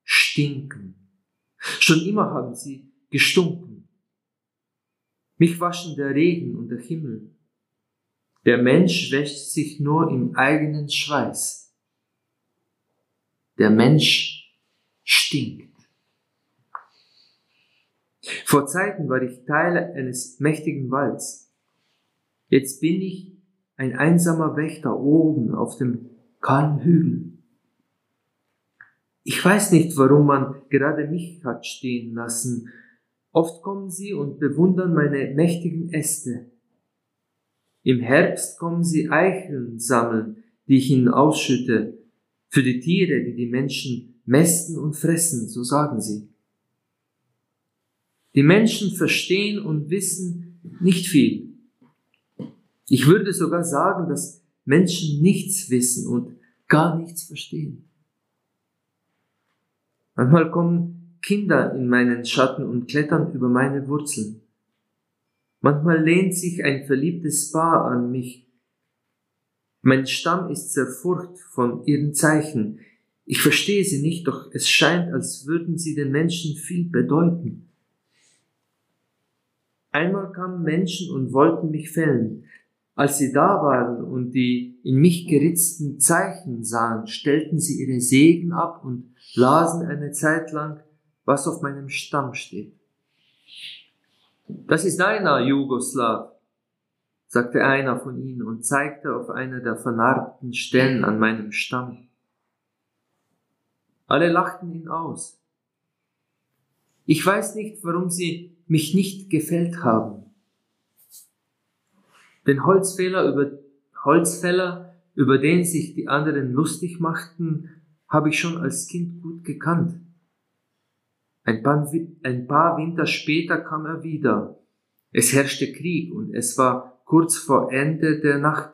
stinken. Schon immer haben sie gestunken. Mich waschen der Regen und der Himmel. Der Mensch wäscht sich nur im eigenen Schweiß. Der Mensch stinkt. Vor Zeiten war ich Teil eines mächtigen Walds. Jetzt bin ich ein einsamer Wächter oben auf dem kahlen Hügel. Ich weiß nicht, warum man gerade mich hat stehen lassen, Oft kommen sie und bewundern meine mächtigen Äste. Im Herbst kommen sie Eicheln sammeln, die ich ihnen ausschütte, für die Tiere, die die Menschen mästen und fressen, so sagen sie. Die Menschen verstehen und wissen nicht viel. Ich würde sogar sagen, dass Menschen nichts wissen und gar nichts verstehen. Manchmal kommen Kinder in meinen Schatten und klettern über meine Wurzeln. Manchmal lehnt sich ein verliebtes Paar an mich. Mein Stamm ist zerfurcht von ihren Zeichen. Ich verstehe sie nicht, doch es scheint, als würden sie den Menschen viel bedeuten. Einmal kamen Menschen und wollten mich fällen. Als sie da waren und die in mich geritzten Zeichen sahen, stellten sie ihre Segen ab und lasen eine Zeit lang was auf meinem Stamm steht. Das ist einer, Jugoslaw, sagte einer von ihnen und zeigte auf eine der vernarbten Stellen an meinem Stamm. Alle lachten ihn aus. Ich weiß nicht, warum sie mich nicht gefällt haben. Den Holzfäller über, Holzfäller, über den sich die anderen lustig machten, habe ich schon als Kind gut gekannt. Ein paar, ein paar Winter später kam er wieder. Es herrschte Krieg und es war kurz vor Ende der Nacht.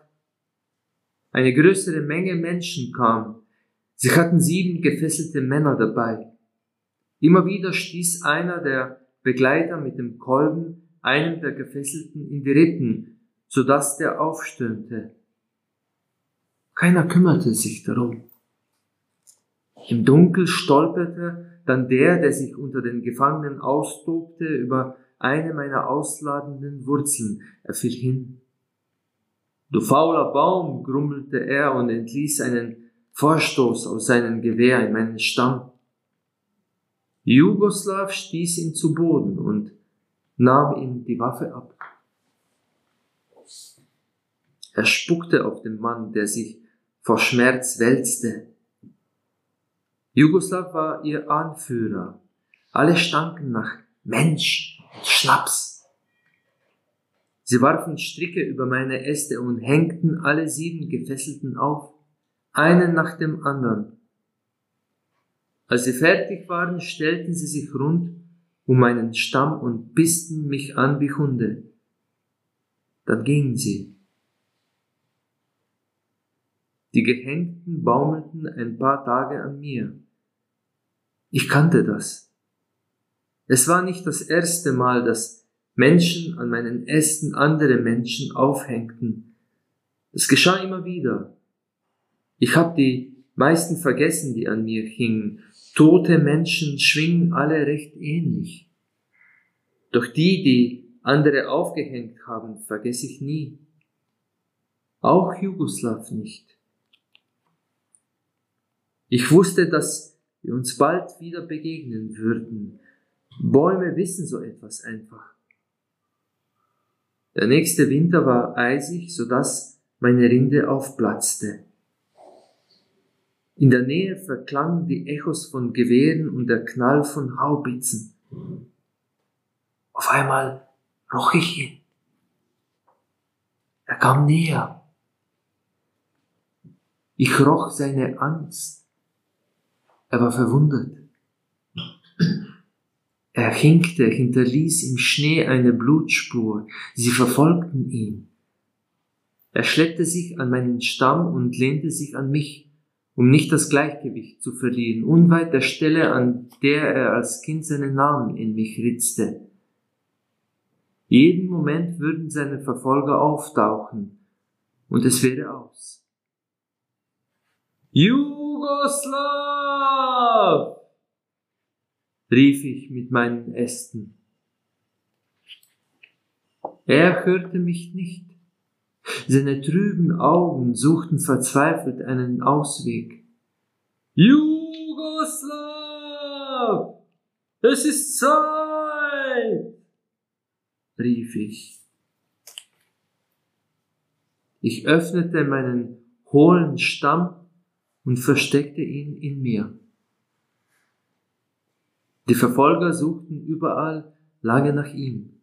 Eine größere Menge Menschen kam. Sie hatten sieben gefesselte Männer dabei. Immer wieder stieß einer der Begleiter mit dem Kolben einem der Gefesselten in die Rippen, so dass der aufstöhnte. Keiner kümmerte sich darum. Im Dunkel stolperte dann der, der sich unter den Gefangenen austobte, über eine meiner ausladenden Wurzeln. Er fiel hin. Du fauler Baum, grummelte er und entließ einen Vorstoß aus seinem Gewehr in meinen Stamm. Jugoslav stieß ihn zu Boden und nahm ihm die Waffe ab. Er spuckte auf den Mann, der sich vor Schmerz wälzte. Jugoslav war ihr Anführer. Alle stanken nach Mensch und Schnaps. Sie warfen Stricke über meine Äste und hängten alle sieben Gefesselten auf, einen nach dem anderen. Als sie fertig waren, stellten sie sich rund um meinen Stamm und bissten mich an wie Hunde. Dann gingen sie. Die Gehängten baumelten ein paar Tage an mir. Ich kannte das. Es war nicht das erste Mal, dass Menschen an meinen Ästen andere Menschen aufhängten. Das geschah immer wieder. Ich habe die meisten vergessen, die an mir hingen. Tote Menschen schwingen alle recht ähnlich. Doch die, die andere aufgehängt haben, vergesse ich nie. Auch Jugoslav nicht. Ich wusste, dass wir uns bald wieder begegnen würden. Bäume wissen so etwas einfach. Der nächste Winter war eisig, so dass meine Rinde aufplatzte. In der Nähe verklangen die Echos von Gewehren und der Knall von Haubitzen. Auf einmal roch ich ihn. Er kam näher. Ich roch seine Angst. Er war verwundert. Er hinkte, hinterließ im Schnee eine Blutspur. Sie verfolgten ihn. Er schleppte sich an meinen Stamm und lehnte sich an mich, um nicht das Gleichgewicht zu verlieren, unweit der Stelle, an der er als Kind seinen Namen in mich ritzte. Jeden Moment würden seine Verfolger auftauchen, und es wäre aus. Jugoslav! rief ich mit meinen Ästen. Er hörte mich nicht. Seine trüben Augen suchten verzweifelt einen Ausweg. Jugoslav! Es ist Zeit! rief ich. Ich öffnete meinen hohlen Stamm und versteckte ihn in mir. Die Verfolger suchten überall lange nach ihm.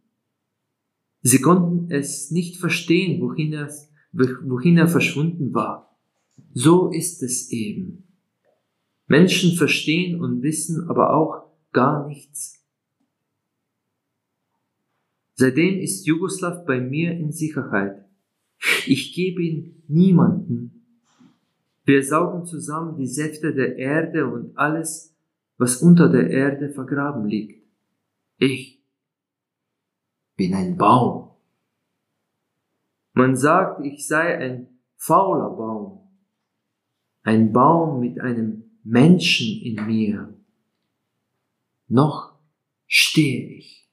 Sie konnten es nicht verstehen, wohin er, wohin er verschwunden war. So ist es eben. Menschen verstehen und wissen aber auch gar nichts. Seitdem ist Jugoslav bei mir in Sicherheit. Ich gebe ihn niemanden. Wir saugen zusammen die Säfte der Erde und alles, was unter der Erde vergraben liegt. Ich bin ein Baum. Man sagt, ich sei ein fauler Baum, ein Baum mit einem Menschen in mir. Noch stehe ich.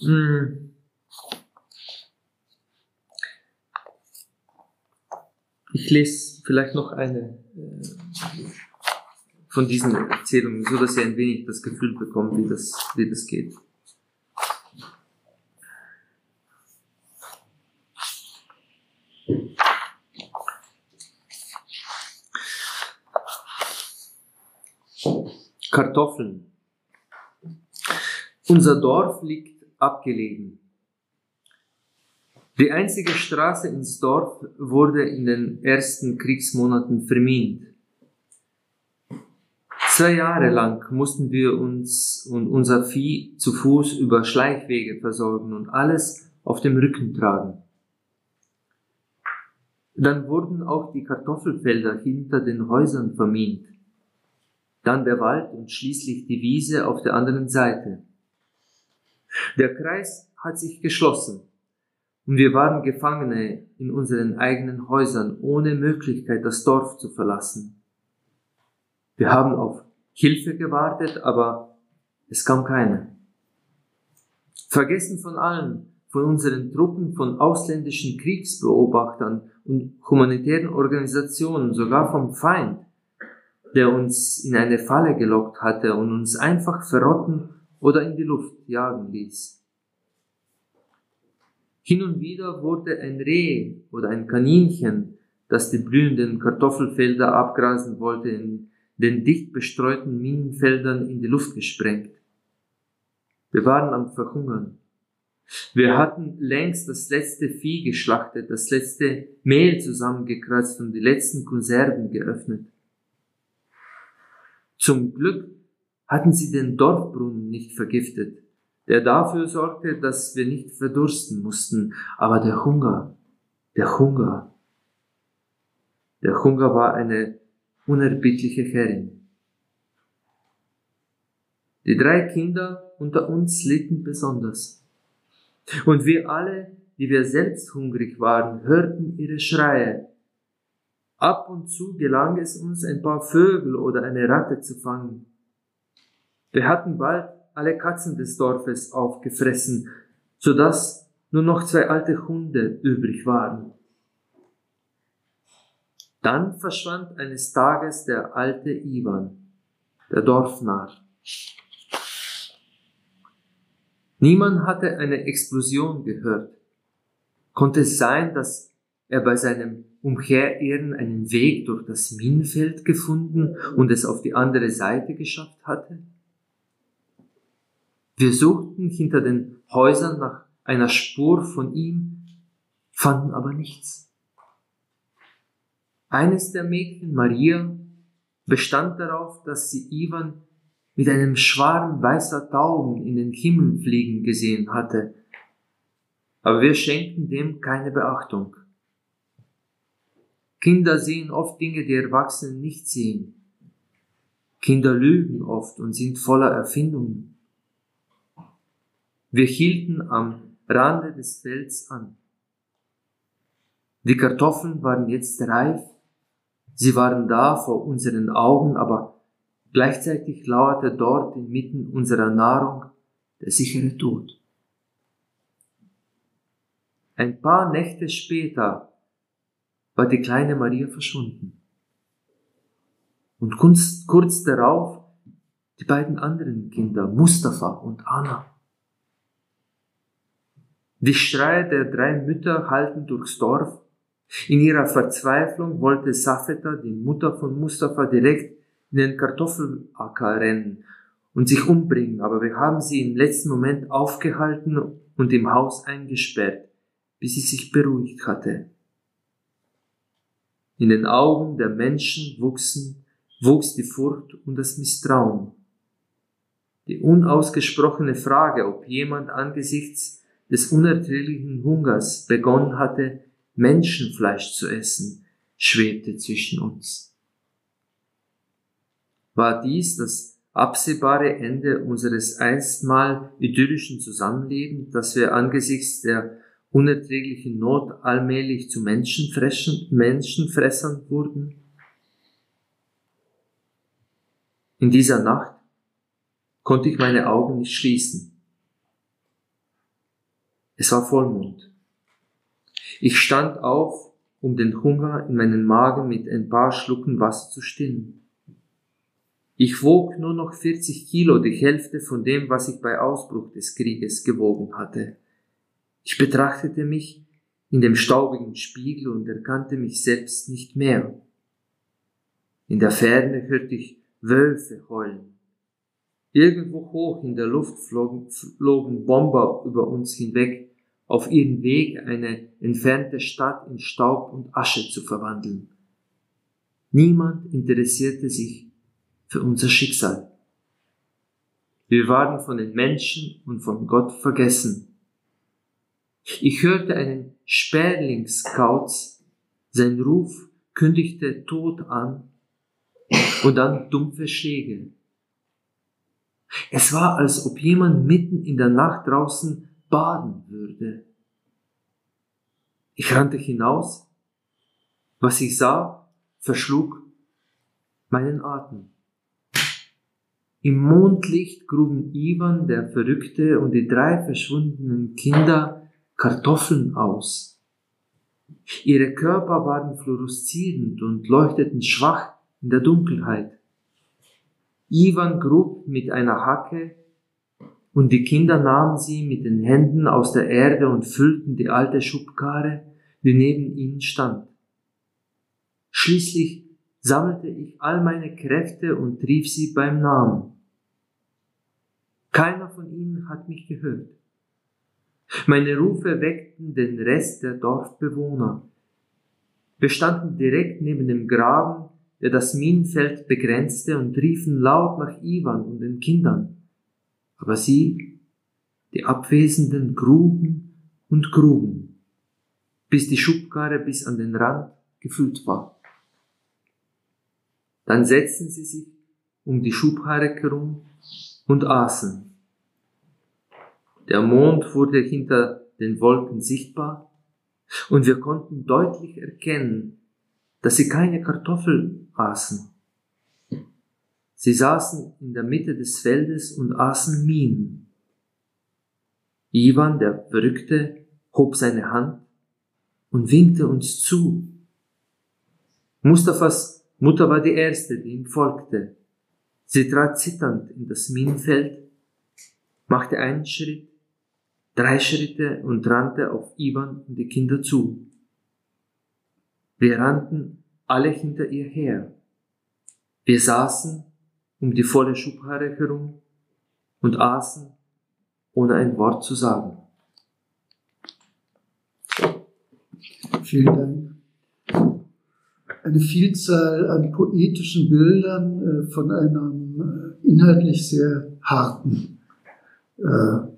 Ich lese vielleicht noch eine äh, von diesen Erzählungen, so dass ihr ein wenig das Gefühl bekommt, wie das, wie das geht. Kartoffeln. Unser Dorf liegt abgelegen. Die einzige Straße ins Dorf wurde in den ersten Kriegsmonaten vermint. Zwei Jahre lang mussten wir uns und unser Vieh zu Fuß über Schleichwege versorgen und alles auf dem Rücken tragen. Dann wurden auch die Kartoffelfelder hinter den Häusern vermint dann der Wald und schließlich die Wiese auf der anderen Seite. Der Kreis hat sich geschlossen und wir waren Gefangene in unseren eigenen Häusern ohne Möglichkeit, das Dorf zu verlassen. Wir haben auf Hilfe gewartet, aber es kam keine. Vergessen von allen, von unseren Truppen, von ausländischen Kriegsbeobachtern und humanitären Organisationen, sogar vom Feind, der uns in eine Falle gelockt hatte und uns einfach verrotten oder in die Luft jagen ließ. Hin und wieder wurde ein Reh oder ein Kaninchen, das die blühenden Kartoffelfelder abgrasen wollte, in den dicht bestreuten Minenfeldern in die Luft gesprengt. Wir waren am Verhungern. Wir hatten längst das letzte Vieh geschlachtet, das letzte Mehl zusammengekratzt und die letzten Konserven geöffnet. Zum Glück hatten sie den Dorfbrunnen nicht vergiftet, der dafür sorgte, dass wir nicht verdursten mussten. Aber der Hunger, der Hunger, der Hunger war eine unerbittliche Herrin. Die drei Kinder unter uns litten besonders. Und wir alle, die wir selbst hungrig waren, hörten ihre Schreie, Ab und zu gelang es uns, ein paar Vögel oder eine Ratte zu fangen. Wir hatten bald alle Katzen des Dorfes aufgefressen, so dass nur noch zwei alte Hunde übrig waren. Dann verschwand eines Tages der alte Ivan, der Dorfnarr. Niemand hatte eine Explosion gehört. Konnte es sein, dass er bei seinem Umherirren einen Weg durch das Minenfeld gefunden und es auf die andere Seite geschafft hatte? Wir suchten hinter den Häusern nach einer Spur von ihm, fanden aber nichts. Eines der Mädchen, Maria, bestand darauf, dass sie Ivan mit einem Schwarm weißer Tauben in den Himmel fliegen gesehen hatte, aber wir schenkten dem keine Beachtung. Kinder sehen oft Dinge, die Erwachsene nicht sehen. Kinder lügen oft und sind voller Erfindungen. Wir hielten am Rande des Felds an. Die Kartoffeln waren jetzt reif, sie waren da vor unseren Augen, aber gleichzeitig lauerte dort inmitten unserer Nahrung der sichere Tod. Ein paar Nächte später war die kleine Maria verschwunden. Und kurz, kurz darauf die beiden anderen Kinder, Mustafa und Anna. Die Schreie der drei Mütter halten durchs Dorf. In ihrer Verzweiflung wollte Safeta, die Mutter von Mustafa, direkt in den Kartoffelacker rennen und sich umbringen, aber wir haben sie im letzten Moment aufgehalten und im Haus eingesperrt, bis sie sich beruhigt hatte. In den Augen der Menschen wuchsen, wuchs die Furcht und das Misstrauen. Die unausgesprochene Frage, ob jemand angesichts des unerträglichen Hungers begonnen hatte, Menschenfleisch zu essen, schwebte zwischen uns. War dies das absehbare Ende unseres einstmal idyllischen Zusammenlebens, das wir angesichts der unerträglichen Not allmählich zu Menschenfressern, Menschenfressern wurden? In dieser Nacht konnte ich meine Augen nicht schließen. Es war Vollmond. Ich stand auf um den Hunger in meinen Magen mit ein paar Schlucken Wasser zu stillen. Ich wog nur noch 40 Kilo, die Hälfte von dem, was ich bei Ausbruch des Krieges gewogen hatte. Ich betrachtete mich in dem staubigen Spiegel und erkannte mich selbst nicht mehr. In der Ferne hörte ich Wölfe heulen. Irgendwo hoch in der Luft flogen, flogen Bomber über uns hinweg, auf ihren Weg eine entfernte Stadt in Staub und Asche zu verwandeln. Niemand interessierte sich für unser Schicksal. Wir waren von den Menschen und von Gott vergessen. Ich hörte einen Sperlingskauz, sein Ruf kündigte Tod an und dann dumpfe Schläge. Es war, als ob jemand mitten in der Nacht draußen baden würde. Ich rannte hinaus. Was ich sah, verschlug meinen Atem. Im Mondlicht gruben Ivan, der Verrückte, und die drei verschwundenen Kinder Kartoffeln aus. Ihre Körper waren fluoreszierend und leuchteten schwach in der Dunkelheit. Ivan grub mit einer Hacke und die Kinder nahmen sie mit den Händen aus der Erde und füllten die alte Schubkarre, die neben ihnen stand. Schließlich sammelte ich all meine Kräfte und rief sie beim Namen. Keiner von ihnen hat mich gehört. Meine Rufe weckten den Rest der Dorfbewohner. Wir standen direkt neben dem Graben, der das Minenfeld begrenzte, und riefen laut nach Ivan und den Kindern. Aber sie, die Abwesenden, gruben und gruben, bis die Schubkarre bis an den Rand gefüllt war. Dann setzten sie sich um die Schubkarre herum und aßen. Der Mond wurde hinter den Wolken sichtbar und wir konnten deutlich erkennen, dass sie keine Kartoffeln aßen. Sie saßen in der Mitte des Feldes und aßen Minen. Ivan, der Verrückte, hob seine Hand und winkte uns zu. Mustafas Mutter war die erste, die ihm folgte. Sie trat zitternd in das Minenfeld, machte einen Schritt, drei Schritte und rannte auf Ivan und die Kinder zu. Wir rannten alle hinter ihr her. Wir saßen um die volle Schubkarre herum und aßen, ohne ein Wort zu sagen. Vielen Dank. Eine Vielzahl an poetischen Bildern äh, von einem äh, inhaltlich sehr harten äh,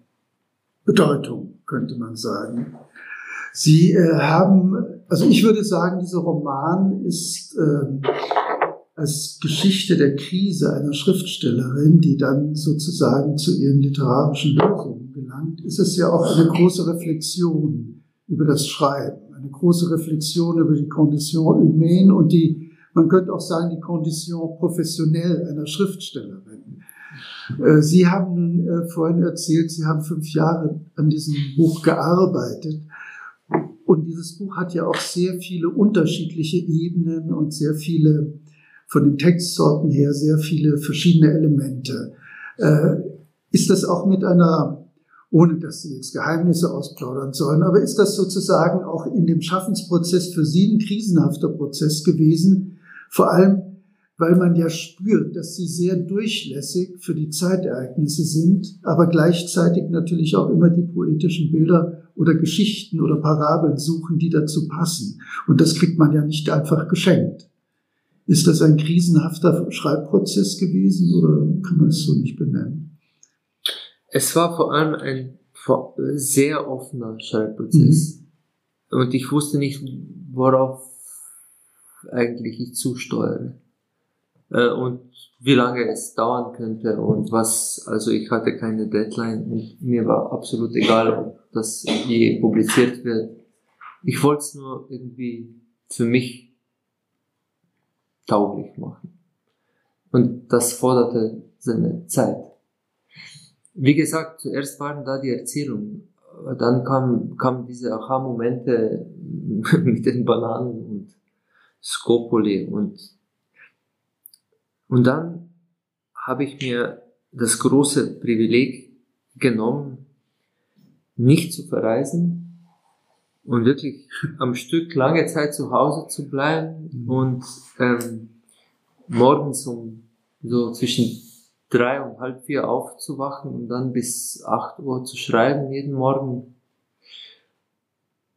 Bedeutung, könnte man sagen. Sie haben, also ich würde sagen, dieser Roman ist äh, als Geschichte der Krise einer Schriftstellerin, die dann sozusagen zu ihren literarischen Lösungen gelangt, ist es ja auch eine große Reflexion über das Schreiben, eine große Reflexion über die Condition humaine und die, man könnte auch sagen, die Condition professionelle einer Schriftstellerin. Äh, Sie haben äh, vorhin erzählt, Sie haben fünf Jahre an diesem Buch gearbeitet. Und dieses Buch hat ja auch sehr viele unterschiedliche Ebenen und sehr viele, von den Textsorten her, sehr viele verschiedene Elemente. Äh, ist das auch mit einer, ohne dass Sie jetzt Geheimnisse ausplaudern sollen, aber ist das sozusagen auch in dem Schaffensprozess für Sie ein krisenhafter Prozess gewesen? Vor allem, weil man ja spürt, dass sie sehr durchlässig für die Zeitereignisse sind, aber gleichzeitig natürlich auch immer die poetischen Bilder oder Geschichten oder Parabeln suchen, die dazu passen. Und das kriegt man ja nicht einfach geschenkt. Ist das ein krisenhafter Schreibprozess gewesen oder kann man es so nicht benennen? Es war vor allem ein sehr offener Schreibprozess. Mhm. Und ich wusste nicht, worauf eigentlich ich zusteuere äh, und wie lange es dauern könnte und was, also ich hatte keine Deadline und mir war absolut egal, ob das je publiziert wird. Ich wollte es nur irgendwie für mich tauglich machen. Und das forderte seine Zeit. Wie gesagt, zuerst waren da die Erzählungen. dann kam, kamen diese Aha-Momente mit den Bananen und Scopoli und, und dann habe ich mir das große Privileg genommen, nicht zu verreisen und wirklich am Stück lange Zeit zu Hause zu bleiben mhm. und ähm, morgens um so zwischen drei und halb vier aufzuwachen und dann bis acht Uhr zu schreiben jeden Morgen.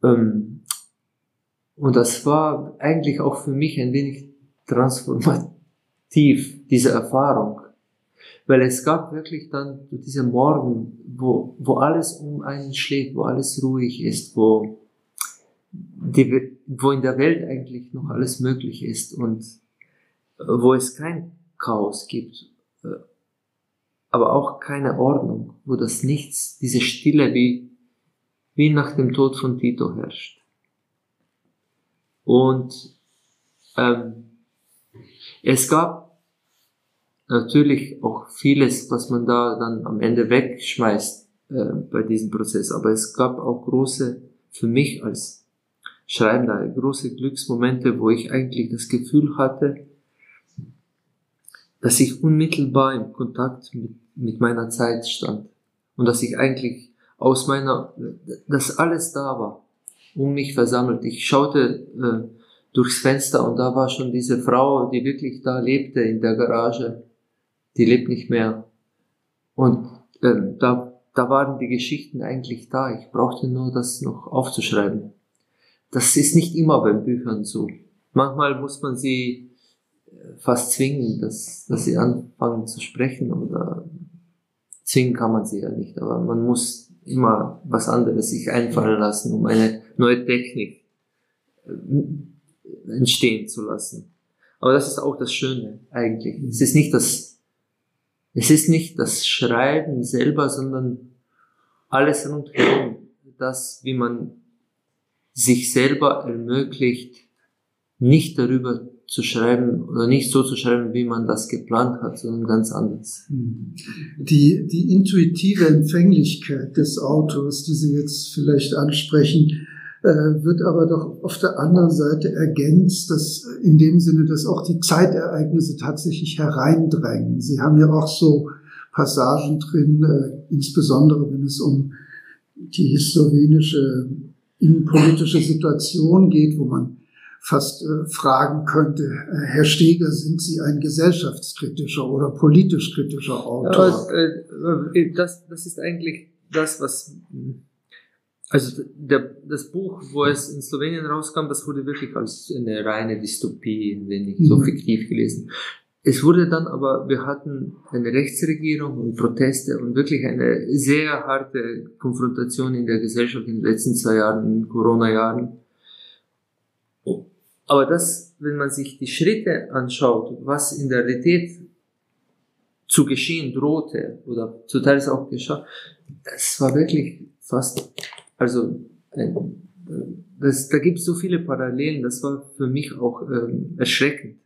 Ähm, und das war eigentlich auch für mich ein wenig transformativ, diese Erfahrung. Weil es gab wirklich dann diese Morgen, wo, wo alles um einen schlägt, wo alles ruhig ist, wo, die, wo in der Welt eigentlich noch alles möglich ist und äh, wo es kein Chaos gibt, äh, aber auch keine Ordnung, wo das Nichts, diese Stille wie, wie nach dem Tod von Tito herrscht. Und ähm, es gab natürlich auch vieles, was man da dann am Ende wegschmeißt äh, bei diesem Prozess, aber es gab auch große, für mich als Schreibender, große Glücksmomente, wo ich eigentlich das Gefühl hatte, dass ich unmittelbar im Kontakt mit, mit meiner Zeit stand und dass ich eigentlich aus meiner, dass alles da war um mich versammelt. Ich schaute äh, durchs Fenster und da war schon diese Frau, die wirklich da lebte in der Garage. Die lebt nicht mehr. Und äh, da, da waren die Geschichten eigentlich da. Ich brauchte nur das noch aufzuschreiben. Das ist nicht immer bei Büchern so. Manchmal muss man sie äh, fast zwingen, dass, dass sie anfangen zu sprechen oder zwingen kann man sie ja nicht, aber man muss immer was anderes sich einfallen lassen, um eine neue Technik äh, entstehen zu lassen. Aber das ist auch das Schöne eigentlich. Es ist nicht das, es ist nicht das Schreiben selber, sondern alles rundherum, das, wie man sich selber ermöglicht, nicht darüber zu schreiben oder nicht so zu schreiben, wie man das geplant hat, sondern ganz anders. Die, die intuitive Empfänglichkeit des Autors, die Sie jetzt vielleicht ansprechen, äh, wird aber doch auf der anderen Seite ergänzt, dass in dem Sinne, dass auch die Zeitereignisse tatsächlich hereindrängen. Sie haben ja auch so Passagen drin, äh, insbesondere wenn es um die slowenische innenpolitische Situation geht, wo man fast äh, fragen könnte, äh, Herr Steger, sind Sie ein gesellschaftskritischer oder politisch kritischer Autor? Ja, äh, das, das ist eigentlich das, was, also der, das Buch, wo es in Slowenien rauskam, das wurde wirklich als eine reine Dystopie, wenn nicht so mhm. fiktiv gelesen. Es wurde dann aber, wir hatten eine Rechtsregierung und Proteste und wirklich eine sehr harte Konfrontation in der Gesellschaft in den letzten zwei Jahren, Corona-Jahren. Aber das, wenn man sich die Schritte anschaut, was in der Realität zu geschehen drohte oder zu Teils auch geschah, das war wirklich fast, also das, da gibt es so viele Parallelen, das war für mich auch ähm, erschreckend.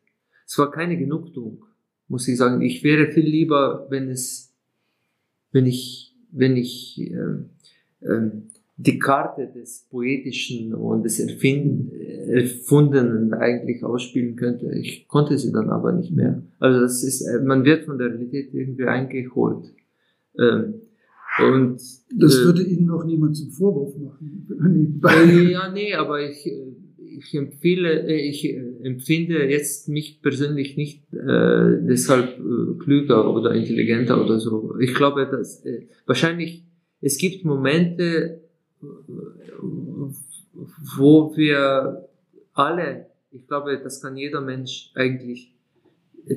Es war keine Genugtuung, muss ich sagen. Ich wäre viel lieber, wenn es, wenn ich, wenn ich ähm, ähm, die Karte des Poetischen und des Erfind Erfundenen eigentlich ausspielen könnte. Ich konnte sie dann aber nicht mehr. Also das ist, äh, man wird von der Realität irgendwie eingeholt. Ähm, und, das äh, würde Ihnen auch niemand zum Vorwurf machen. Äh, ja, nee, aber ich, ich empfehle, ich empfinde jetzt mich persönlich nicht äh, deshalb äh, klüger oder intelligenter oder so. Ich glaube, dass äh, wahrscheinlich es gibt Momente, wo wir alle, ich glaube, das kann jeder Mensch eigentlich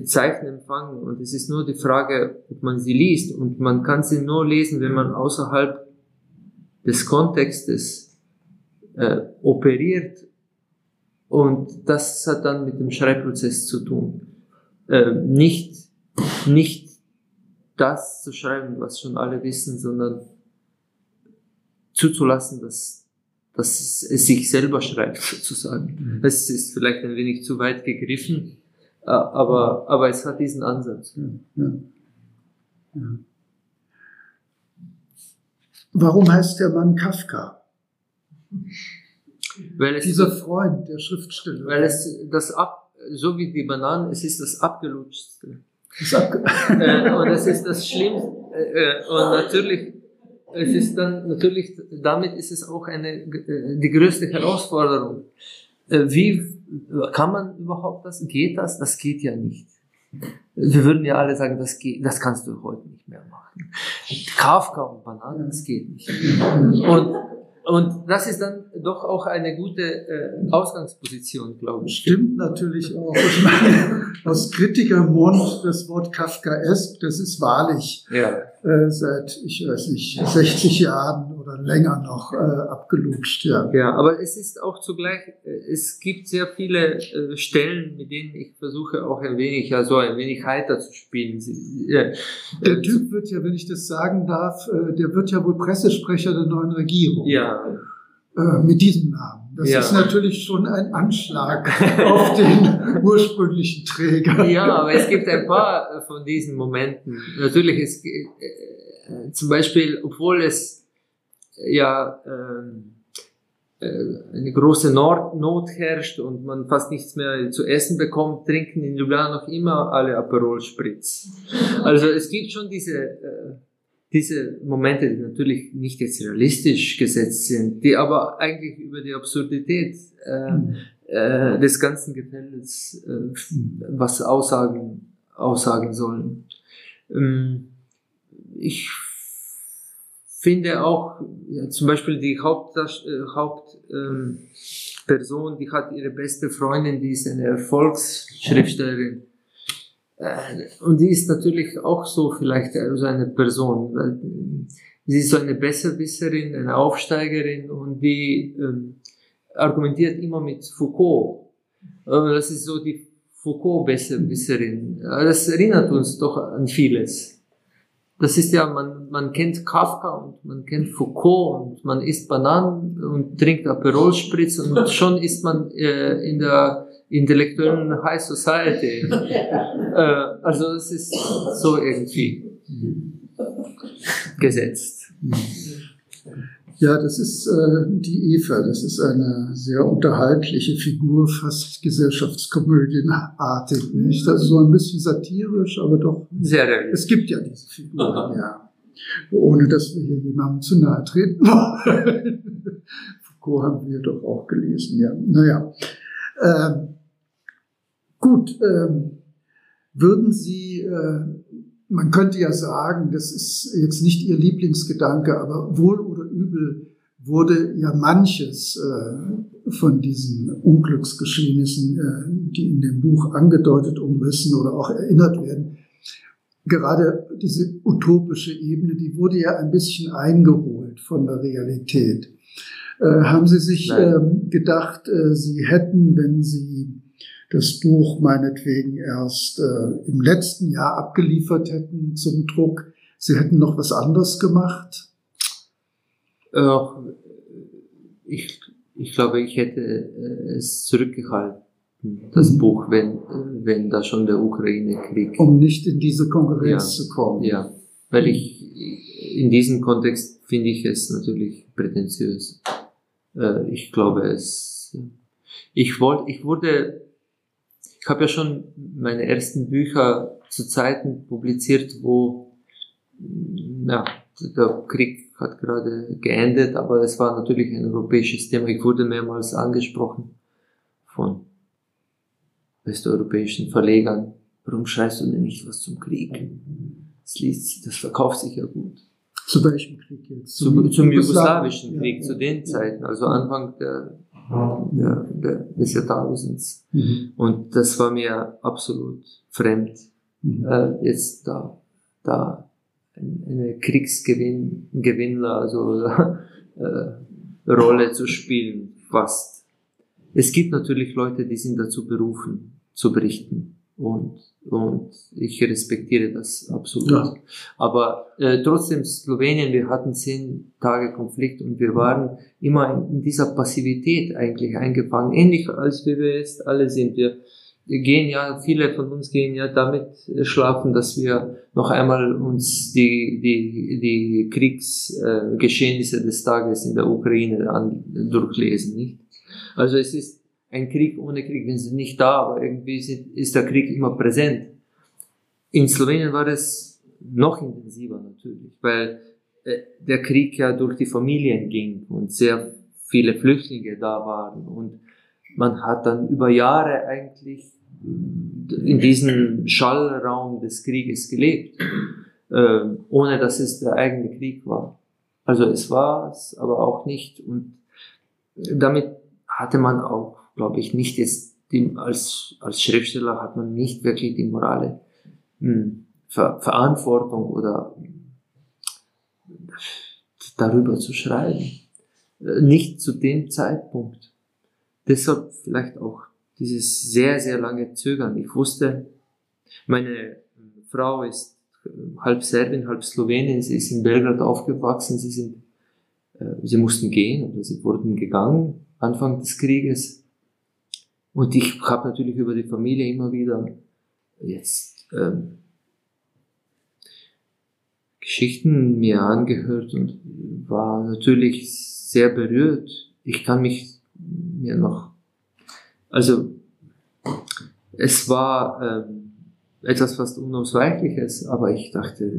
Zeichen empfangen und es ist nur die Frage, ob man sie liest und man kann sie nur lesen, wenn man außerhalb des Kontextes äh, operiert und das hat dann mit dem Schreibprozess zu tun. Äh, nicht, nicht das zu schreiben, was schon alle wissen, sondern zuzulassen, dass, dass es sich selber schreibt, sozusagen. Das mhm. ist vielleicht ein wenig zu weit gegriffen, äh, aber, aber es hat diesen Ansatz. Ja, ja. Ja. Warum heißt der Mann Kafka? Weil es, Dieser Freund der Schriftsteller. weil es das ab, so wie die Bananen, es ist das abgelutschtste. ist abge äh, und es ist das Schlimmste. Äh, äh, und natürlich, es ist dann, natürlich, damit ist es auch eine, die größte Herausforderung. Äh, wie kann man überhaupt das? Geht das? Das geht ja nicht. Wir würden ja alle sagen, das geht, das kannst du heute nicht mehr machen. Kafka und Bananen, das geht nicht. Und, und das ist dann doch auch eine gute äh, Ausgangsposition, glaube ich. Stimmt natürlich auch. Ich meine, aus Kritikermund das Wort Kafkaesk, das ist wahrlich Ja. Äh, seit, ich weiß nicht, 60 Jahren oder länger noch äh, abgelutscht. Ja. Ja, aber es ist auch zugleich, äh, es gibt sehr viele äh, Stellen, mit denen ich versuche auch ein wenig, ja so ein wenig heiter zu spielen. Äh, Der Typ wird ja, wenn ich das sagen darf, äh, der wird ja wohl Pressesprecher der neuen Regierung. Ja, Äh, mit diesem Namen. Das Ja. ist natürlich schon ein Anschlag auf den ursprünglichen Träger. ja, aber es gibt ein paar äh, von diesen Momenten. Natürlich, es, ge- äh, zum Beispiel, obwohl es äh, ja ähm, äh, eine große Nord Not herrscht und man fast nichts mehr zu essen bekommt, trinken in Ljubljana noch immer alle Aperol Spritz. Also es gibt schon diese, äh, diese Momente, die natürlich nicht jetzt realistisch gesetzt sind, die aber eigentlich über die Absurdität äh, äh, des ganzen Gefälles äh, was aussagen, aussagen sollen. Ähm, ich finde auch, ja, zum Beispiel die Hauptperson, äh, Haupt, ähm, die hat ihre beste Freundin, die ist eine Erfolgsschriftstellerin. Äh, und die ist natürlich auch so vielleicht äh, so eine Person, weil äh, sie ist so eine Besserwisserin, eine Aufsteigerin und die ähm, argumentiert immer mit Foucault. Das ist so die Foucault-Besserwisserin. Das erinnert uns doch an vieles. Das ist ja, man, man kennt Kafka und man kennt Foucault und man isst Bananen und trinkt Aperol Spritz und schon ist man äh, in der intellektuellen High Society. äh, also es ist so irgendwie gesetzt. Ja, das ist äh, die Eva. Das ist eine sehr unterhaltliche Figur, fast gesellschaftskomödienartig. Nicht? Also so ein bisschen satirisch, aber doch. Sehr realistisch. Es gibt ja diese Figuren, Aha. ja. Ohne dass wir hier jemandem zu nahe treten wollen. Foucault haben wir doch auch gelesen, ja. Naja. Ähm, gut, ähm, würden Sie, äh, man könnte ja sagen, das ist jetzt nicht Ihr Lieblingsgedanke, aber wohl oder übel wurde ja manches äh, von diesen Unglücksgeschehnissen, äh, die in dem Buch angedeutet, umrissen oder auch erinnert werden, gerade diese utopische Ebene, die wurde ja ein bisschen eingeholt von der Realität. Äh, haben Sie sich ähm, gedacht, äh, Sie hätten, wenn Sie das Buch meinetwegen erst äh, im letzten Jahr abgeliefert hätten zum Druck, Sie hätten noch was anderes gemacht? Äh, ich, ich glaube, ich hätte äh, es zurückgehalten, das Mhm. Buch, wenn, wenn da schon der Ukraine-Krieg. um nicht in diese Konkurrenz Ja. zu kommen. Ja, weil ich in diesem Kontext finde ich es natürlich prätentiös. Äh, ich glaube es. Ich wollte, ich wurde, ich habe ja schon meine ersten Bücher zu Zeiten publiziert, wo ja, der Krieg hat gerade geendet, aber es war natürlich ein europäisches Thema. Ich wurde mehrmals angesprochen von westeuropäischen Verlegern. Warum schreibst du denn nicht was zum Krieg? Das liest, das verkauft sich ja gut. Zu welchem Krieg jetzt? Zum, zum jugoslawischen Ja, Krieg, ja. zu den Zeiten, also Anfang der, der, der, des Jahrtausends. Mhm. Und das war mir absolut fremd, Mhm. äh, jetzt da, da ein- eine Kriegsgewinnler, also äh, Rolle zu spielen, fast. Es gibt natürlich Leute, die sind dazu berufen, zu berichten. Und, und ich respektiere das absolut. Ja. Aber äh, trotzdem, Slowenien, wir hatten zehn Tage Konflikt und wir waren immer in, dieser Passivität eigentlich eingefangen. Ähnlich als wir jetzt alle sind. Wir, gehen ja, viele von uns gehen ja damit schlafen, dass wir noch einmal uns die, die, die Kriegsgeschehnisse äh, des Tages in der Ukraine an, durchlesen, nicht? Also es ist ein Krieg ohne Krieg, wenn sie nicht da, aber irgendwie sind, ist der Krieg immer präsent. In Slowenien war es noch intensiver natürlich, weil äh, der Krieg ja durch die Familien ging und sehr viele Flüchtlinge da waren und man hat dann über Jahre eigentlich in diesem Schallraum des Krieges gelebt, äh, ohne dass es der eigene Krieg war. Also es war es, aber auch nicht. Und damit hatte man auch, glaube ich, nicht jetzt die, als, als Schriftsteller hat man nicht wirklich die morale hm, Ver Verantwortung oder darüber zu schreiben. Äh, nicht zu dem Zeitpunkt. Deshalb vielleicht auch dieses sehr, sehr lange Zögern. Ich wusste, meine Frau ist äh, halb Serbin, halb Slowenin, sie ist in Belgrad aufgewachsen, sie sind, äh, sie mussten gehen oder sie wurden gegangen Anfang des Krieges. Und ich habe natürlich über die Familie immer wieder jetzt ähm, Geschichten mir angehört und war natürlich sehr berührt. Ich kann mich mir noch also es war äh, etwas fast Unausweichliches, aber ich dachte,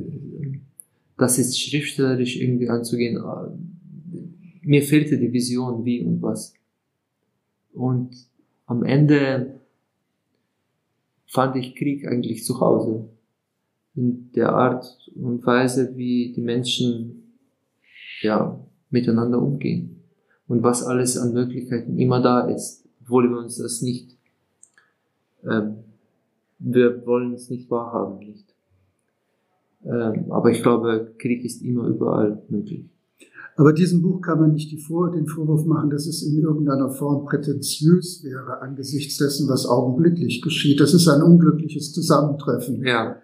das ist schriftstellerisch irgendwie anzugehen. Mir fehlte die Vision, wie und was. Und am Ende fand ich Krieg eigentlich zu Hause. In der Art und Weise, wie die Menschen ja, miteinander umgehen. Und was alles an Möglichkeiten immer da ist obwohl wir uns das nicht, ähm, wir wollen es nicht wahrhaben, nicht. Ähm, aber ich glaube, Krieg ist immer überall möglich. Aber diesem Buch kann man nicht Vor den Vorwurf machen, dass es in irgendeiner Form prätentiös wäre angesichts dessen, was augenblicklich geschieht. Das ist ein unglückliches Zusammentreffen. Ja.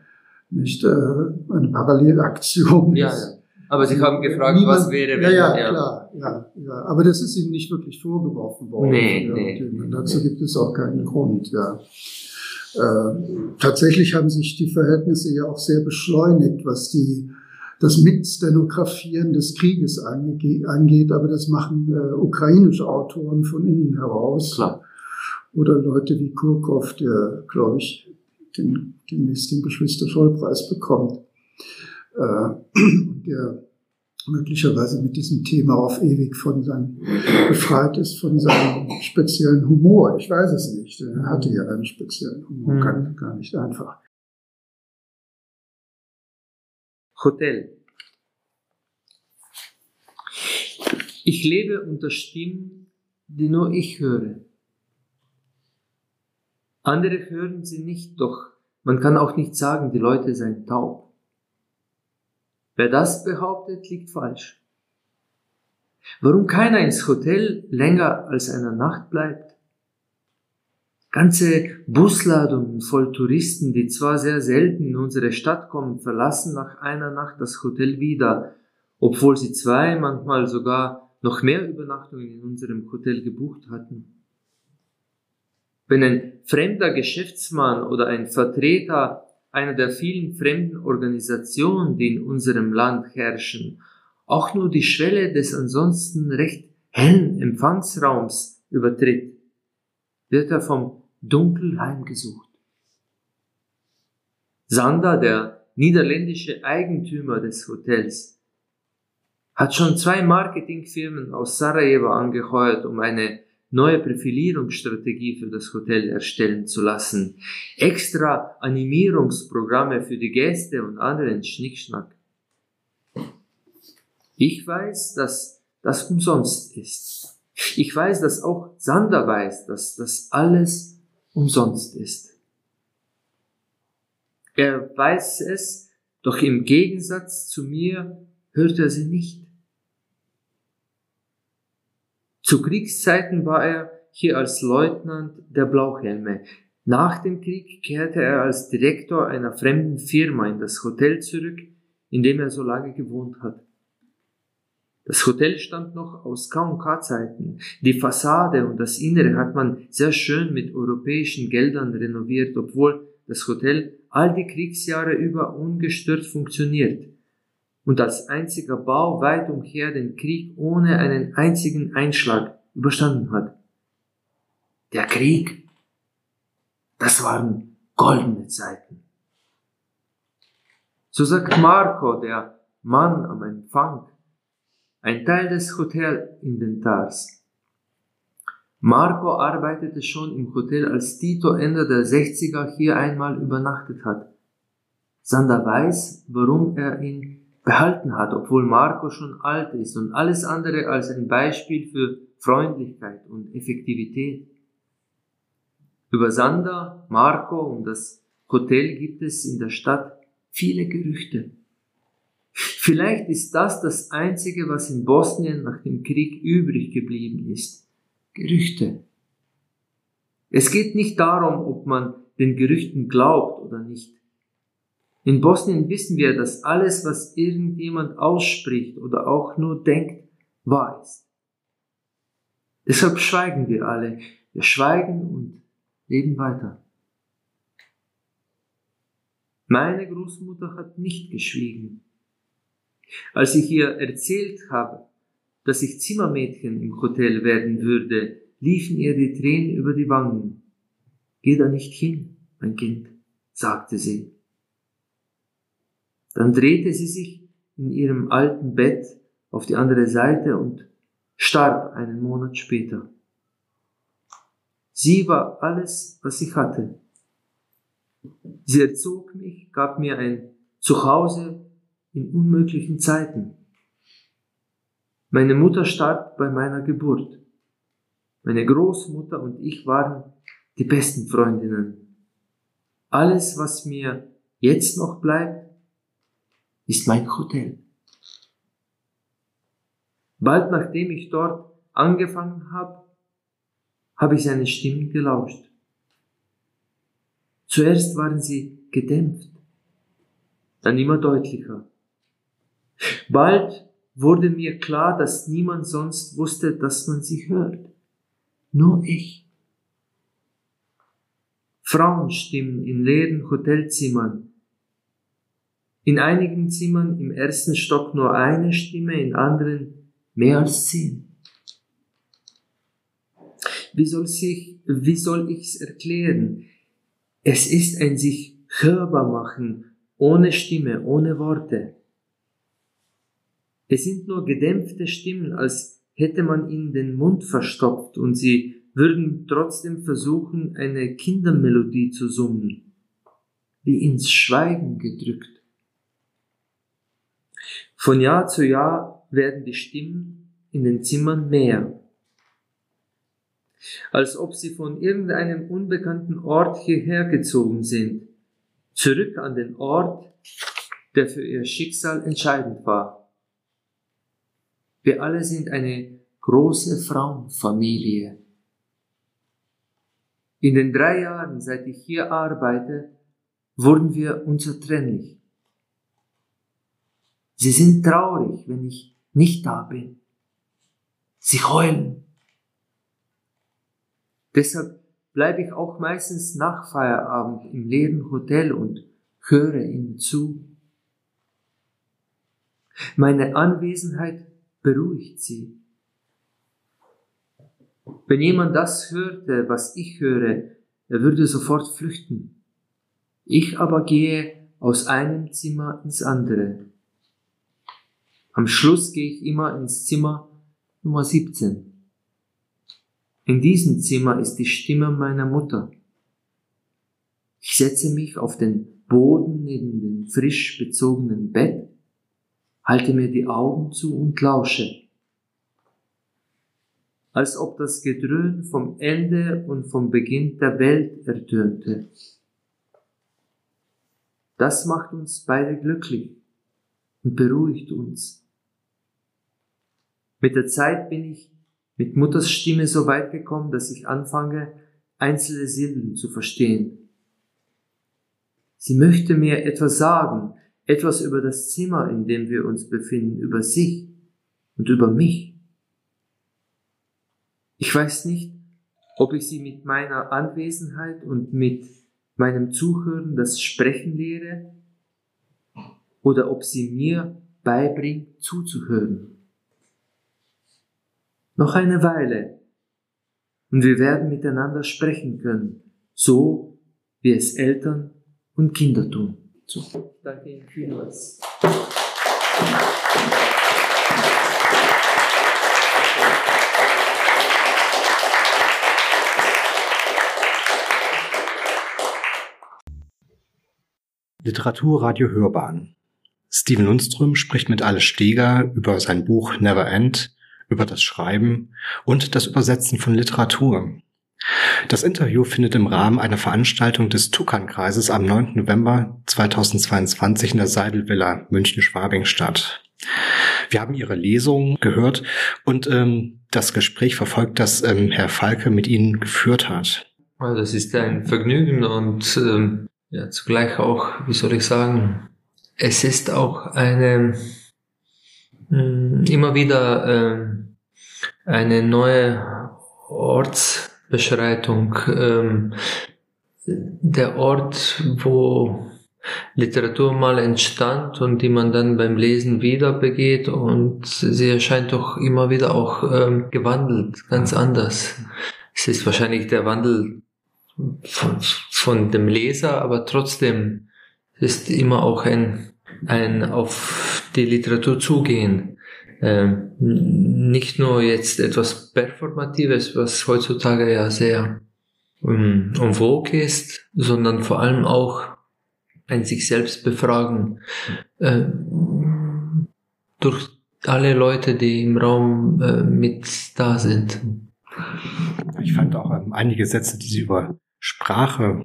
Nicht äh, eine Parallelaktion. Ja, ja. Aber Sie haben gefragt, Niemand, was wäre, wenn... Ja, ja, ja, klar. Ja, ja. Aber das ist Ihnen nicht wirklich vorgeworfen worden. Nee, ja, nee. Dazu gibt es auch keinen Grund, ja. Äh, tatsächlich haben sich die Verhältnisse ja auch sehr beschleunigt, was die, das Mitstenografieren des Krieges angeht, aber das machen äh, ukrainische Autoren von innen heraus. Klar. Oder Leute wie Kurkov, der, glaube ich, den, demnächst den Geschwister-Scholl-Preis bekommt äh, der möglicherweise mit diesem Thema auf ewig von seinem, befreit ist von seinem speziellen Humor. Ich weiß es nicht. Er hatte ja einen speziellen Humor, mhm. gar, gar nicht einfach. Hotel. Ich lebe unter Stimmen, die nur ich höre. Andere hören sie nicht, doch man kann auch nicht sagen, die Leute seien taub. Wer das behauptet, liegt falsch. Warum keiner ins Hotel länger als eine Nacht bleibt? Ganze Busladungen voll Touristen, die zwar sehr selten in unsere Stadt kommen, verlassen nach einer Nacht das Hotel wieder, obwohl sie zwei, manchmal sogar noch mehr Übernachtungen in unserem Hotel gebucht hatten. Wenn ein fremder Geschäftsmann oder ein Vertreter einer der vielen fremden Organisationen, die in unserem Land herrschen, auch nur die Schwelle des ansonsten recht hellen Empfangsraums übertritt, wird er vom Dunkel heimgesucht. Sander, der niederländische Eigentümer des Hotels, hat schon zwei Marketingfirmen aus Sarajevo angeheuert, um eine neue Profilierungsstrategie für das Hotel erstellen zu lassen, extra Animierungsprogramme für die Gäste und anderen Schnickschnack. Ich weiß, dass das umsonst ist. Ich weiß, dass auch Sander weiß, dass das alles umsonst ist. Er weiß es, doch im Gegensatz zu mir hört er sie nicht. Zu Kriegszeiten war er hier als Leutnant der Blauhelme. Nach dem Krieg kehrte er als Direktor einer fremden Firma in das Hotel zurück, in dem er so lange gewohnt hat. Das Hotel stammt noch aus K&K-Zeiten. Die Fassade und das Innere hat man sehr schön mit europäischen Geldern renoviert, obwohl das Hotel all die Kriegsjahre über ungestört funktioniert und als einziger Bau weit umher den Krieg ohne einen einzigen Einschlag überstanden hat. Der Krieg, das waren goldene Zeiten. So sagt Marco, der Mann am Empfang, ein Teil des Hotelinventars. Marco arbeitete schon im Hotel, als Tito Ende der 60er hier einmal übernachtet hat. Sander weiß, warum er ihn behalten hat, obwohl Marco schon alt ist und alles andere als ein Beispiel für Freundlichkeit und Effektivität. Über Sander, Marco und das Hotel gibt es in der Stadt viele Gerüchte. Vielleicht ist das das Einzige, was in Bosnien nach dem Krieg übrig geblieben ist. Gerüchte. Es geht nicht darum, ob man den Gerüchten glaubt oder nicht. In Bosnien wissen wir, dass alles, was irgendjemand ausspricht oder auch nur denkt, wahr ist. Deshalb schweigen wir alle. Wir schweigen und leben weiter. Meine Großmutter hat nicht geschwiegen. Als ich ihr erzählt habe, dass ich Zimmermädchen im Hotel werden würde, liefen ihr die Tränen über die Wangen. Geh da nicht hin, mein Kind, sagte sie. Dann drehte sie sich in ihrem alten Bett auf die andere Seite und starb einen Monat später. Sie war alles, was ich hatte. Sie erzog mich, gab mir ein Zuhause in unmöglichen Zeiten. Meine Mutter starb bei meiner Geburt. Meine Großmutter und ich waren die besten Freundinnen. Alles, was mir jetzt noch bleibt, ist mein Hotel. Bald nachdem ich dort angefangen habe, habe ich seine Stimmen gelauscht. Zuerst waren sie gedämpft, dann immer deutlicher. Bald wurde mir klar, dass niemand sonst wusste, dass man sie hört. Nur ich. Frauenstimmen in leeren Hotelzimmern. In einigen Zimmern im ersten Stock nur eine Stimme, in anderen mehr als zehn. Wie soll, sich, wie soll ich's erklären? Es ist ein sich hörbar machen, ohne Stimme, ohne Worte. Es sind nur gedämpfte Stimmen, als hätte man ihnen den Mund verstopft und sie würden trotzdem versuchen, eine Kindermelodie zu summen, wie ins Schweigen gedrückt. Von Jahr zu Jahr werden die Stimmen in den Zimmern mehr, als ob sie von irgendeinem unbekannten Ort hierher gezogen sind, zurück an den Ort, der für ihr Schicksal entscheidend war. Wir alle sind eine große Frauenfamilie. In den drei Jahren, seit ich hier arbeite, wurden wir unzertrennlich. Sie sind traurig, wenn ich nicht da bin. Sie heulen. Deshalb bleibe ich auch meistens nach Feierabend im leeren Hotel und höre ihnen zu. Meine Anwesenheit beruhigt sie. Wenn jemand das hörte, was ich höre, er würde sofort flüchten. Ich aber gehe aus einem Zimmer ins andere. Am Schluss gehe ich immer ins Zimmer Nummer 17. In diesem Zimmer ist die Stimme meiner Mutter. Ich setze mich auf den Boden neben dem frisch bezogenen Bett halte mir die Augen zu und lausche, als ob das Gedröhn vom Ende und vom Beginn der Welt ertönte. Das macht uns beide glücklich und beruhigt uns. Mit der Zeit bin ich mit Mutters Stimme so weit gekommen, dass ich anfange, einzelne Silben zu verstehen. Sie möchte mir etwas sagen, etwas über das Zimmer, in dem wir uns befinden, über sich und über mich. Ich weiß nicht, ob ich sie mit meiner Anwesenheit und mit meinem Zuhören das Sprechen lehre oder ob sie mir beibringt zuzuhören. Noch eine Weile und wir werden miteinander sprechen können, so wie es Eltern und Kinder tun. So, danke Ihnen vielmals. Literaturradio Hörbahn. Steven Lundström spricht mit Alice Steger über sein Buch Never End, über das Schreiben und das Übersetzen von Literatur. Das Interview findet im Rahmen einer Veranstaltung des Tukan-Kreises am 9. November 2022 in der Seidelvilla München-Schwabing statt. Wir haben Ihre Lesung gehört und ähm, das Gespräch verfolgt, das ähm, Herr Falke mit Ihnen geführt hat. Das ist ein Vergnügen und ähm, ja, zugleich auch, wie soll ich sagen, es ist auch eine mh, hm, immer wieder äh, eine neue Ortsbeschreitung. Ähm, der Ort, wo Literatur mal entstand und die man dann beim Lesen wieder begeht und sie erscheint doch immer wieder auch ähm, gewandelt, ganz anders. Es ist wahrscheinlich der Wandel von, von dem Leser, aber trotzdem ist immer auch ein, ein auf die Literatur zugehen. Ähm, nicht nur jetzt etwas Performatives, was heutzutage ja sehr um, um vogue ist, sondern vor allem auch ein sich selbst befragen äh, durch alle Leute, die im Raum äh, mit da sind. Ich fand auch ähm, einige Sätze, die Sie über Sprache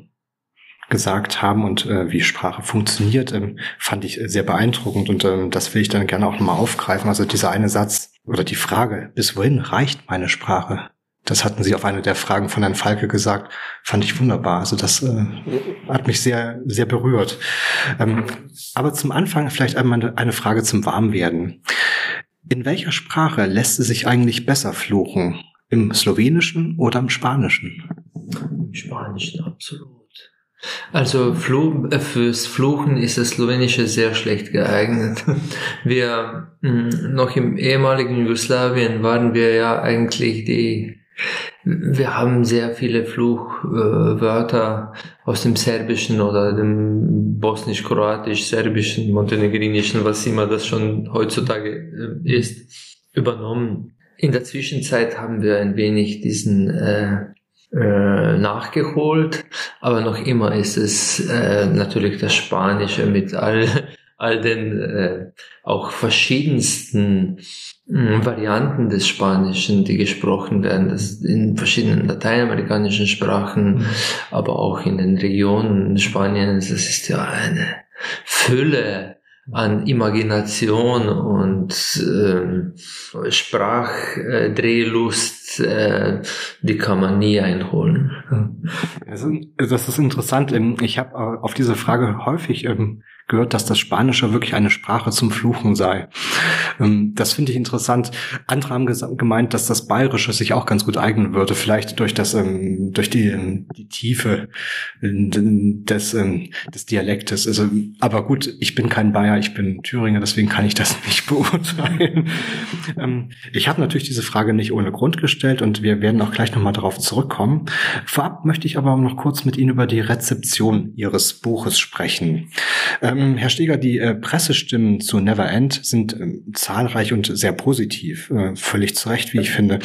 gesagt haben und äh, wie Sprache funktioniert, ähm, fand ich sehr beeindruckend und ähm, das will ich dann gerne auch nochmal aufgreifen. Also dieser eine Satz oder die Frage, bis wohin reicht meine Sprache? Das hatten Sie auf eine der Fragen von Herrn Falke gesagt, fand ich wunderbar. Also das äh, hat mich sehr, sehr berührt. Ähm, aber zum Anfang vielleicht einmal eine Frage zum Warmwerden. In welcher Sprache lässt es sich eigentlich besser fluchen? Im Slowenischen oder im Spanischen? Im Spanischen, absolut. Also Fluch, äh, fürs Fluchen ist das Slowenische sehr schlecht geeignet. Wir hm, noch im ehemaligen Jugoslawien waren wir ja eigentlich die wir haben sehr viele Fluchwörter äh, aus dem Serbischen oder dem Bosnisch-Kroatisch, Serbischen, Montenegrinischen, was immer das schon heutzutage äh, ist, übernommen. In der Zwischenzeit haben wir ein wenig diesen äh, äh, nachgeholt, aber noch immer ist es äh, natürlich das Spanische mit all, all den äh, auch verschiedensten äh, Varianten des Spanischen, die gesprochen werden, das in verschiedenen lateinamerikanischen Sprachen, mhm. aber auch in den Regionen Spaniens, das ist ja eine Fülle an Imagination und ähm, Sprachdrehlust, äh, die kann man nie einholen. Also, das ist interessant. Ich habe äh, auf diese Frage häufig ähm, gehört, dass das Spanische wirklich eine Sprache zum Fluchen sei. Ähm, das finde ich interessant. Andere haben gemeint, dass das Bayerische sich auch ganz gut eignen würde, vielleicht durch das, ähm, durch die, ähm, die Tiefe des, des Dialektes. Also, aber gut, ich bin kein Bayer, ich bin Thüringer, deswegen kann ich das nicht beurteilen. Ich habe natürlich diese Frage nicht ohne Grund gestellt und wir werden auch gleich nochmal darauf zurückkommen. Vorab möchte ich aber noch kurz mit Ihnen über die Rezeption Ihres Buches sprechen. Ähm, Herr Steger, die äh, Pressestimmen zu Never End sind äh, zahlreich und sehr positiv, äh, völlig zu Recht, wie ich finde.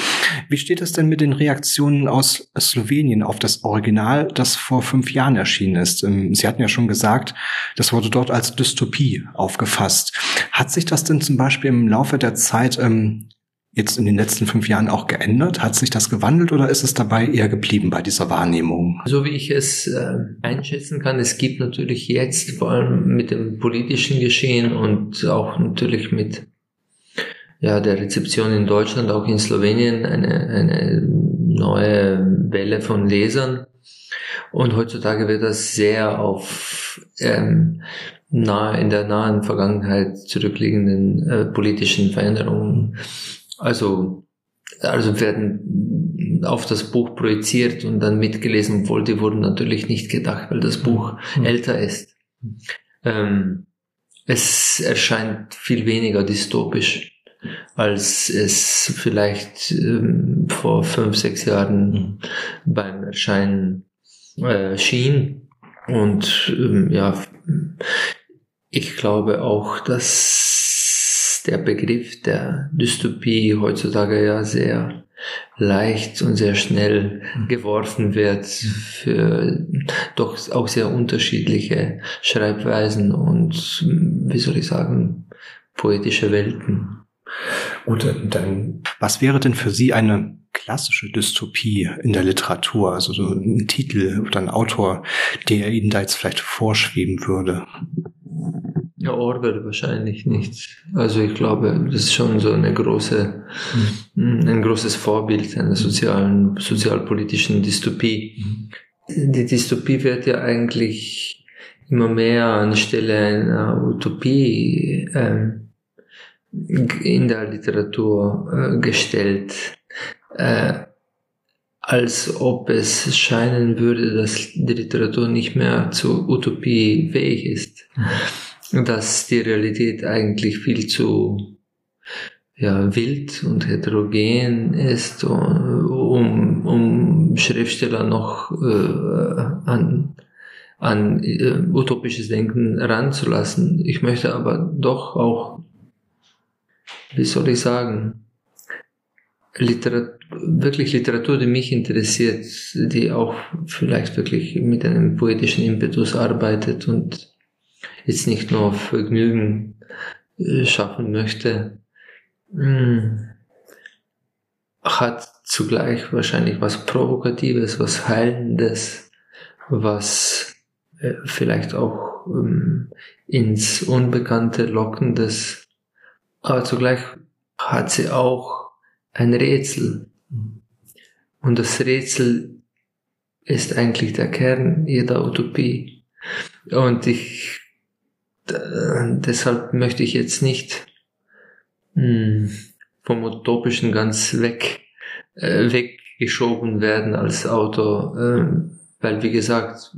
Wie steht es denn mit den Reaktionen aus Slowenien auf das Original, das vor fünf Jahren erschienen ist? Ähm, Sie hatten ja schon gesagt, das wurde dort als Dystopie aufgefasst. Hat sich das denn zum Beispiel im Laufe der Zeit ähm, jetzt in den letzten fünf Jahren auch geändert? Hat sich das gewandelt oder ist es dabei eher geblieben bei dieser Wahrnehmung? So wie ich es äh, einschätzen kann, es gibt natürlich jetzt vor allem mit dem politischen Geschehen und auch natürlich mit ja, der Rezeption in Deutschland, auch in Slowenien, eine, eine neue Welle von Lesern. Und heutzutage wird das sehr auf ähm, nahe, in der nahen Vergangenheit zurückliegenden äh, politischen Veränderungen, also, also werden auf das Buch projiziert und dann mitgelesen, obwohl die wurden natürlich nicht gedacht, weil das Buch mhm. älter ist. Ähm, es erscheint viel weniger dystopisch, als es vielleicht ähm, vor fünf, sechs Jahren mhm. beim Erscheinen äh, schien. Und ähm, ja, ich glaube auch, dass der Begriff der Dystopie heutzutage ja sehr leicht und sehr schnell mhm. geworfen wird für doch auch sehr unterschiedliche Schreibweisen und, wie soll ich sagen, poetische Welten. Gut, dann, was wäre denn für Sie eine klassische Dystopie in der Literatur? Also so ein Titel oder ein Autor, der Ihnen da jetzt vielleicht vorschweben würde? Ja, Orwell wahrscheinlich nicht. Also ich glaube, das ist schon so eine große, mhm. ein großes Vorbild einer sozialen, sozialpolitischen Dystopie. Mhm. Die Dystopie wird ja eigentlich immer mehr anstelle einer Utopie ähm, in der Literatur äh, gestellt, äh, als ob es scheinen würde, dass die Literatur nicht mehr zur Utopie fähig ist. Mhm dass die Realität eigentlich viel zu ja, wild und heterogen ist, um, um Schriftsteller noch äh, an, an äh, utopisches Denken ranzulassen. Ich möchte aber doch auch, wie soll ich sagen, Literatur, wirklich Literatur, die mich interessiert, die auch vielleicht wirklich mit einem poetischen Impetus arbeitet und jetzt nicht nur Vergnügen äh, schaffen möchte, hm, hat zugleich wahrscheinlich was Provokatives, was Heilendes, was äh, vielleicht auch ähm, ins Unbekannte Lockendes, aber zugleich hat sie auch ein Rätsel. Und das Rätsel ist eigentlich der Kern jeder Utopie. Und ich deshalb möchte ich jetzt nicht mh, hm, vom Utopischen ganz weg, äh, weggeschoben werden als Autor, äh, weil wie gesagt,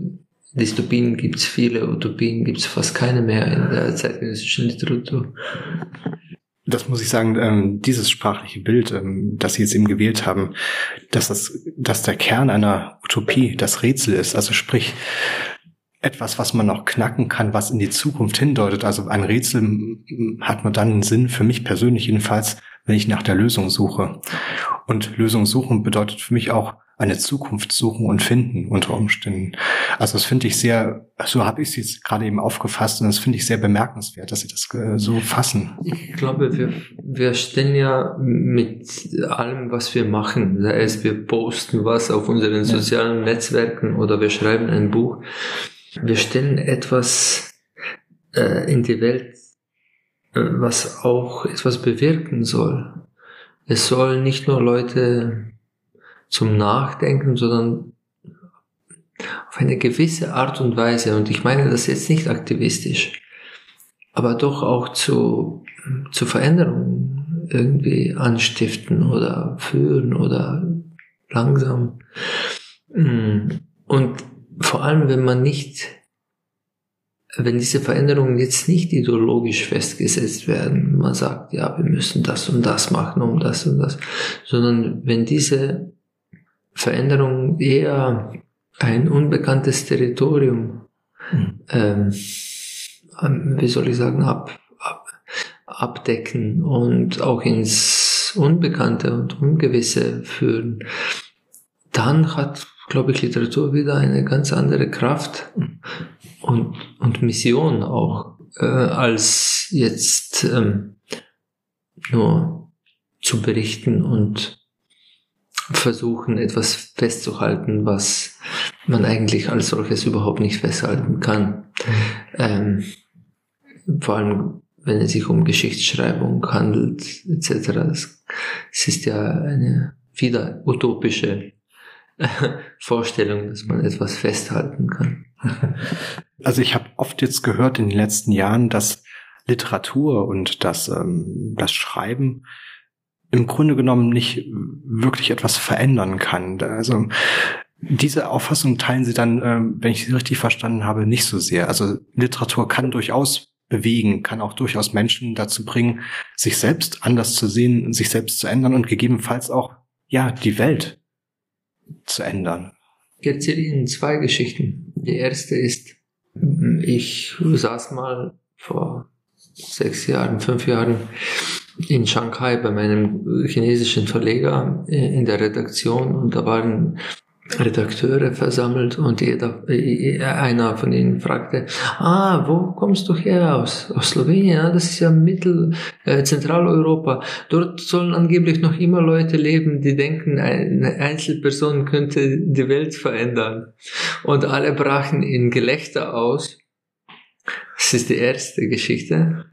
Dystopien gibt's viele, Utopien gibt's fast keine mehr in der zeitgenössischen Literatur. Das muss ich sagen, ähm, dieses sprachliche Bild, ähm, das Sie jetzt eben gewählt haben, dass das, dass der Kern einer Utopie das Rätsel ist, also sprich, etwas, was man noch knacken kann, was in die Zukunft hindeutet. Also ein Rätsel hat nur dann einen Sinn, für mich persönlich jedenfalls, wenn ich nach der Lösung suche. Und Lösung suchen bedeutet für mich auch eine Zukunft suchen und finden unter Umständen. Also das finde ich sehr, so habe ich es jetzt gerade eben aufgefasst und das finde ich sehr bemerkenswert, dass Sie das äh, so fassen. Ich glaube, wir, wir stellen ja mit allem, was wir machen, sei es wir posten was auf unseren sozialen Netzwerken oder wir schreiben ein Buch, wir stellen etwas äh, in die Welt, äh, was auch etwas bewirken soll. Es soll nicht nur Leute zum Nachdenken, sondern auf eine gewisse Art und Weise, und ich meine das jetzt nicht aktivistisch, aber doch auch zu, zu Veränderungen irgendwie anstiften oder führen oder langsam. Und vor allem, wenn man nicht, wenn diese Veränderungen jetzt nicht ideologisch festgesetzt werden, man sagt, ja, wir müssen das und das machen, um das und das, sondern wenn diese Veränderungen eher ein unbekanntes Territorium, mhm. ähm, wie soll ich sagen, ab, ab, abdecken und auch ins Unbekannte und Ungewisse führen, dann hat glaube ich, Literatur wieder eine ganz andere Kraft und, und Mission auch, äh, als jetzt ähm, nur zu berichten und versuchen, etwas festzuhalten, was man eigentlich als solches überhaupt nicht festhalten kann. Ähm, vor allem, wenn es sich um Geschichtsschreibung handelt, etc. Es ist ja eine wieder utopische Vorstellung, dass man etwas festhalten kann. Also ich habe oft jetzt gehört in den letzten Jahren, dass Literatur und das, ähm, das Schreiben im Grunde genommen nicht wirklich etwas verändern kann. Also diese Auffassung teilen Sie dann, ähm, wenn ich Sie richtig verstanden habe, nicht so sehr. Also Literatur kann durchaus bewegen, kann auch durchaus Menschen dazu bringen, sich selbst anders zu sehen, sich selbst zu ändern und gegebenenfalls auch, ja, die Welt zu ändern. Ich erzähle Ihnen zwei Geschichten. Die erste ist, ich saß mal vor sechs Jahren, fünf Jahren in Shanghai bei meinem chinesischen Verleger äh, in der Redaktion und da waren Redakteure versammelt und jeder, äh, einer von ihnen fragte, ah, wo kommst du her? Aus, aus Slowenien? Das ist ja Mittel, äh, Zentraleuropa. Dort sollen angeblich noch immer Leute leben, die denken, eine Einzelperson könnte die Welt verändern. Und alle brachen in Gelächter aus. Das ist die erste Geschichte.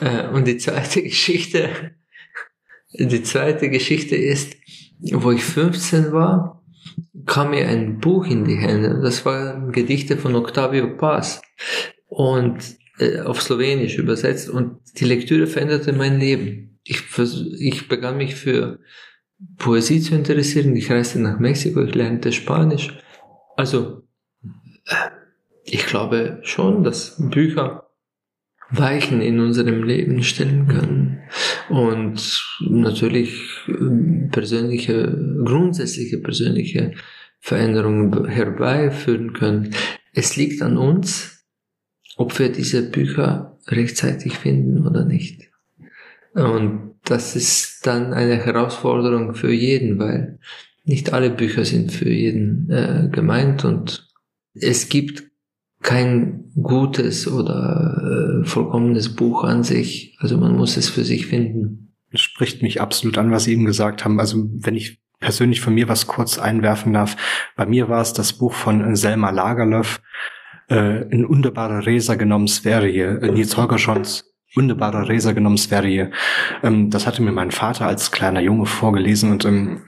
Äh, und die zweite Geschichte, die zweite Geschichte ist, wo ich 15 war, kam mir ein Buch in die Hände. Das waren Gedichte von Octavio Paz und äh, auf Slowenisch übersetzt und die Lektüre veränderte mein Leben. Ich, ich begann mich für Poesie zu interessieren. Ich reiste nach Mexiko, ich lernte Spanisch. Also, äh, ich glaube schon, dass Bücher Weichen in unserem Leben stellen können und natürlich ähm, persönliche, grundsätzliche persönliche Veränderungen herbeiführen können. Es liegt an uns, ob wir diese Bücher rechtzeitig finden oder nicht. Und das ist dann eine Herausforderung für jeden, weil nicht alle Bücher sind für jeden äh, gemeint und es gibt kein gutes oder äh, vollkommenes Buch an sich. Also man muss es für sich finden. Das spricht mich absolut an, was Sie eben gesagt haben. Also wenn ich persönlich von mir was kurz einwerfen darf. Bei mir war es das Buch von Selma Lagerlöf, äh, ein wunderbarer Resa genommen Sverige, äh, Nils Holgerschons wunderbarer Resa genommen Sverige. Ähm, das hatte mir mein Vater als kleiner Junge vorgelesen und ähm,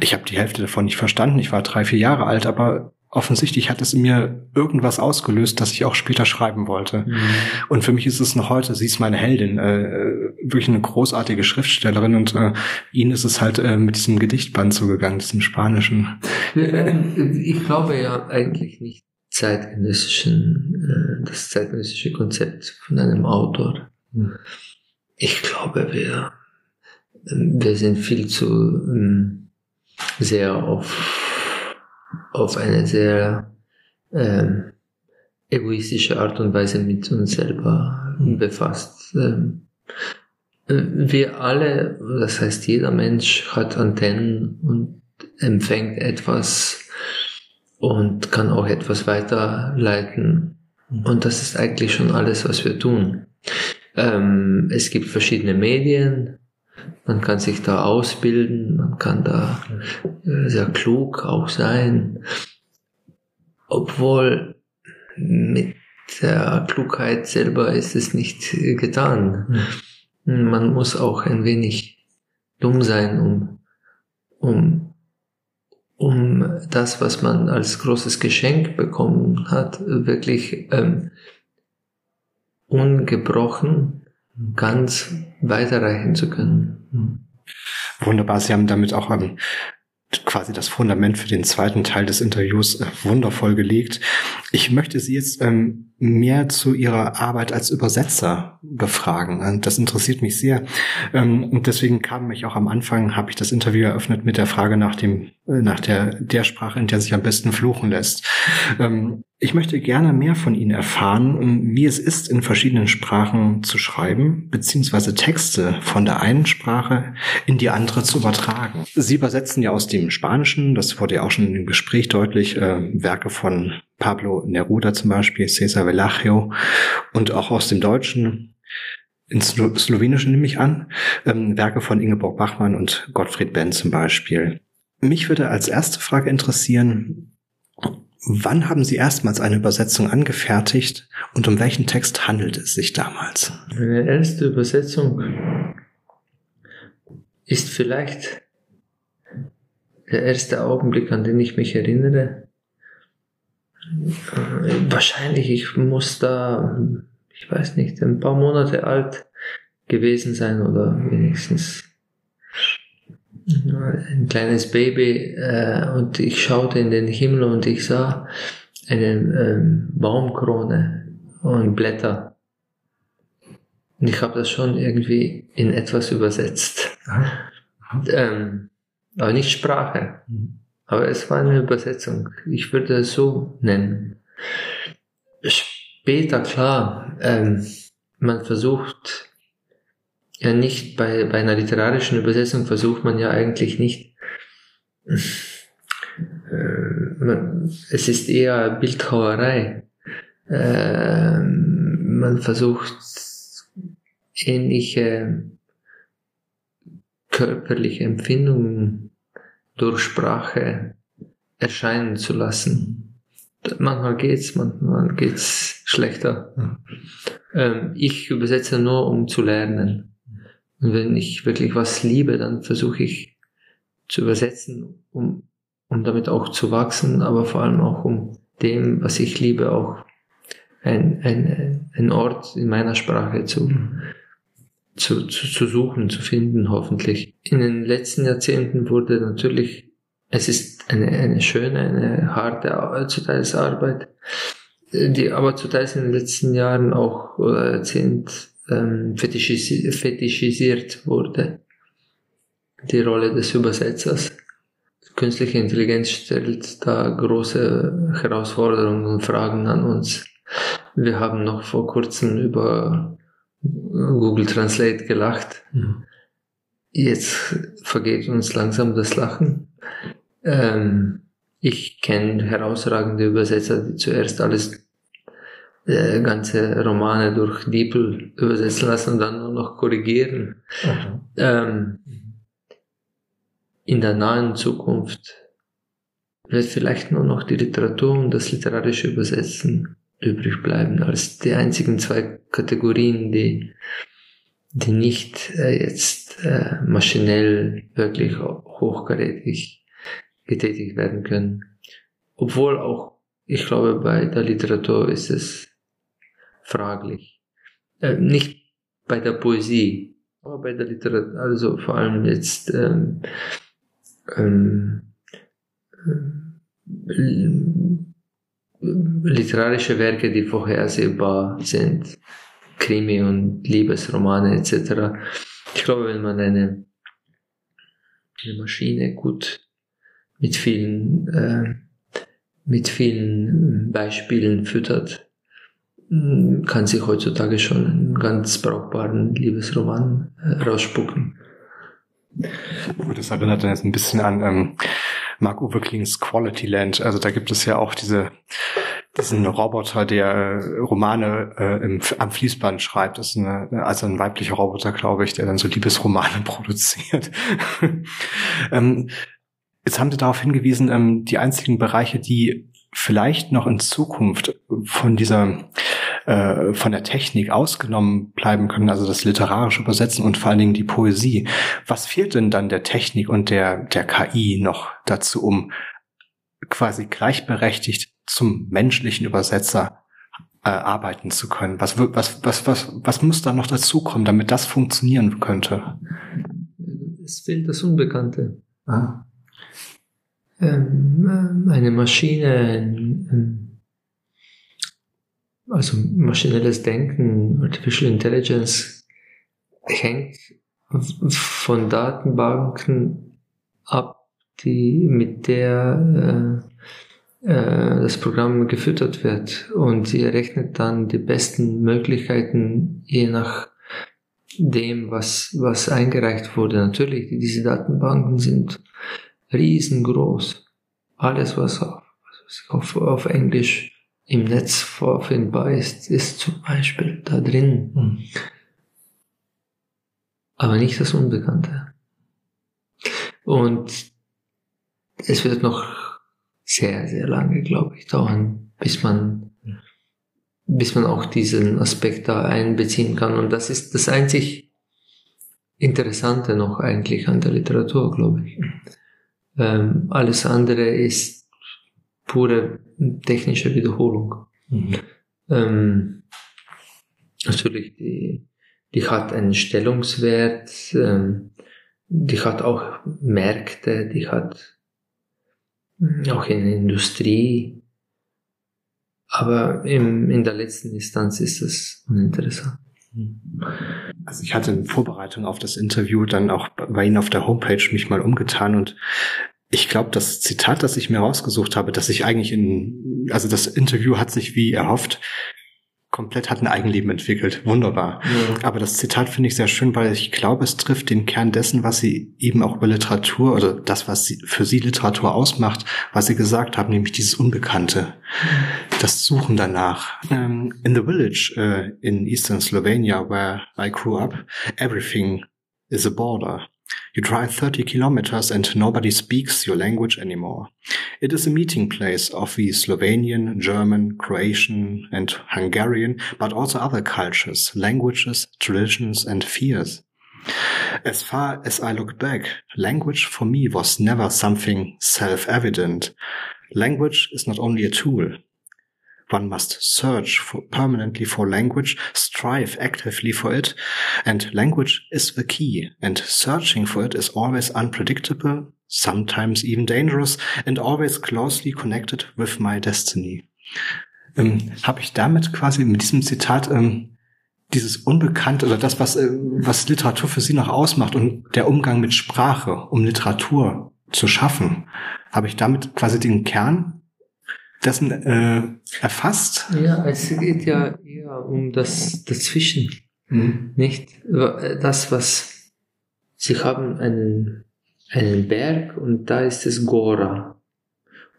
ich habe die Hälfte davon nicht verstanden. Ich war drei, vier Jahre alt, aber offensichtlich hat es in mir irgendwas ausgelöst, das ich auch später schreiben wollte. Mhm. Und für mich ist es noch heute, sie ist meine Heldin, äh, wirklich eine großartige Schriftstellerin und äh, ihnen ist es halt äh, mit diesem Gedichtband zugegangen, diesem spanischen. Ich glaube ja eigentlich nicht zeitgenössischen, äh, das zeitgenössische Konzept von einem Autor. Ich glaube, wir, wir sind viel zu ähm, sehr auf auf eine sehr ähm, egoistische Art und Weise mit uns selber mhm. befasst. Ähm, äh, wir alle, das heißt jeder Mensch hat Antennen und empfängt etwas und kann auch etwas weiterleiten. Mhm. Und das ist eigentlich schon alles, was wir tun. Ähm, es gibt verschiedene Medien, man kann sich da ausbilden, man kann da äh, sehr klug auch sein, obwohl mit der Klugheit selber ist es nicht getan. Man muss auch ein wenig dumm sein, um, um, um das, was man als großes Geschenk bekommen hat, wirklich ähm, ungebrochen ganz weiterreichen zu können. Wunderbar, Sie haben damit auch ähm, quasi das Fundament für den zweiten Teil des Interviews äh, wundervoll gelegt. Ich möchte Sie jetzt ähm, mehr zu Ihrer Arbeit als Übersetzer befragen. Das interessiert mich sehr. Ähm, und deswegen kam mich auch am Anfang, habe ich das Interview eröffnet mit der Frage nach dem, äh, nach der, der Sprache, in der sich am besten fluchen lässt. Ähm, ich möchte gerne mehr von Ihnen erfahren, wie es ist, in verschiedenen Sprachen zu schreiben, beziehungsweise Texte von der einen Sprache in die andere zu übertragen. Sie übersetzen ja aus dem Spanischen, das wurde ja auch schon im Gespräch deutlich, äh, Werke von Pablo Neruda zum Beispiel, Cesar Velagio und auch aus dem Deutschen, ins Slo Slowenischen nehme ich an, ähm, Werke von Ingeborg Bachmann und Gottfried Benn zum Beispiel. Mich würde als erste Frage interessieren, Wann haben Sie erstmals eine Übersetzung angefertigt und um welchen Text handelt es sich damals? Meine erste Übersetzung ist vielleicht der erste Augenblick, an den ich mich erinnere, wahrscheinlich, ich muss da, ich weiß nicht, ein paar Monate alt gewesen sein oder wenigstens ein kleines Baby äh, und ich schaute in den Himmel und ich sah eine ähm, Baumkrone und Blätter. Und ich habe das schon irgendwie in etwas übersetzt. Ähm, aber nicht Sprache. Mhm. Aber es war eine Übersetzung. Ich würde es so nennen. Später, klar, ähm, man versucht ja nicht, bei, bei einer literarischen Übersetzung versucht man ja eigentlich nicht, äh, man, es ist eher Bildhauerei. Äh, man versucht ähnliche körperliche Empfindungen durch Sprache erscheinen zu lassen. Manchmal geht's, manchmal geht's schlechter. Ähm, ich übersetze nur, um zu lernen. Und wenn ich wirklich was liebe, dann versuche ich zu übersetzen, um, um damit auch zu wachsen, aber vor allem auch um dem, was ich liebe, auch ein, ein, ein Ort in meiner Sprache zu, zu, zu, zu suchen, zu finden, hoffentlich. In den letzten Jahrzehnten wurde natürlich, es ist eine, eine schöne, eine harte zu Arbeit, die aber zu Teils in den letzten Jahren auch oder Jahrzehnt ähm, fetischisiert, fetischisiert wurde. Die Rolle des Übersetzers. Künstliche Intelligenz stellt da große Herausforderungen und Fragen an uns. Wir haben noch vor kurzem über Google Translate gelacht. Mhm. Jetzt vergeht uns langsam das Lachen. Ähm, ich kenne herausragende Übersetzer, die zuerst alles äh, ganze Romane durch DeepL übersetzen lassen und dann nur noch korrigieren. Mhm. Ähm, in der nahen Zukunft wird vielleicht nur noch die Literatur und das literarische Übersetzen übrig bleiben als die einzigen zwei Kategorien, die, die nicht äh, jetzt äh, maschinell wirklich hochkarätig getätigt werden können. Obwohl auch, ich glaube, bei der Literatur ist es fraglich. Äh, nicht bei der Poesie, aber bei der Literatur, also vor allem jetzt ähm, ähm, ähm literarische Werke, die vorhersehbar sind, Krimi und Liebesromane etc. Ich glaube, wenn man eine, eine Maschine gut mit vielen, äh, mit vielen Beispielen füttert, kann sich heutzutage schon einen ganz brauchbaren Liebesroman äh, rausspucken. Das erinnert jetzt ein bisschen an ähm, Mark-Uwe Klings Quality Land. Also da gibt es ja auch diese, diesen Roboter, der äh, Romane äh, im, am Fließband schreibt. Das ist eine, also ein weiblicher Roboter, glaube ich, der dann so Liebesromane produziert. ähm, jetzt haben Sie darauf hingewiesen, ähm, die einzigen Bereiche, die vielleicht noch in Zukunft von dieser äh, von der Technik ausgenommen bleiben können, also das literarische Übersetzen und vor allen Dingen die Poesie. Was fehlt denn dann der Technik und der, der KI noch dazu, um quasi gleichberechtigt zum menschlichen Übersetzer äh, arbeiten zu können? Was, was, was, was, was muss da noch dazukommen, damit das funktionieren könnte? Es fehlt das Unbekannte. Ah. Ähm, äh, eine Maschine, ein, also maschinelles Denken, Artificial Intelligence hängt von Datenbanken ab, die mit der äh, äh, das Programm gefüttert wird und sie errechnet dann die besten Möglichkeiten je nach dem, was, was eingereicht wurde. Natürlich, diese Datenbanken sind riesengroß. Alles, was auf, auf, auf Englisch im Netz vorfindbar ist, ist zum Beispiel da drin. Mhm. Aber nicht das Unbekannte. Und es wird noch sehr, sehr lange, glaube ich, dauern, bis man, bis man auch diesen Aspekt da einbeziehen kann. Und das ist das einzig Interessante noch eigentlich an der Literatur, glaube ich. Ähm, alles andere ist pure technische Wiederholung. Mhm. Ähm, natürlich, die, die hat einen Stellungswert, ähm, die hat auch Märkte, die hat auch in der Industrie, aber im, in der letzten Instanz ist es uninteressant. Also ich hatte in Vorbereitung auf das Interview dann auch bei Ihnen auf der Homepage mich mal umgetan und ich glaube, das Zitat, das ich mir rausgesucht habe, dass ich eigentlich in, also das Interview hat sich wie erhofft komplett hat ein Eigenleben entwickelt. Wunderbar. Ja. Aber das Zitat finde ich sehr schön, weil ich glaube, es trifft den Kern dessen, was Sie eben auch über Literatur oder das, was sie, für Sie Literatur ausmacht, was Sie gesagt haben, nämlich dieses Unbekannte, das Suchen danach. Um, ähm, in the village uh, in eastern Slovenia where I grew up, everything is a border. You drive 30 kilometers and nobody speaks your language anymore. It is a meeting place of the Slovenian, German, Croatian, and Hungarian, but also other cultures, languages, traditions, and fears. As far as I look back, language for me was never something self-evident. Language is not only a tool, one must search for permanently for language, strive actively for it, and language is the key, and searching for it is always unpredictable, sometimes even dangerous, and always closely connected with my destiny. Ähm, Habe ich damit quasi mit diesem Zitat ähm, dieses Unbekannte oder das, was, äh, was Literatur für Sie noch ausmacht und der Umgang mit Sprache, um Literatur zu schaffen, habe ich damit quasi den Kern dessen äh, erfasst? Ja, es geht ja eher um das Dazwischen. Mhm. Nicht das, was sie haben einen, einen Berg und da ist es Gora.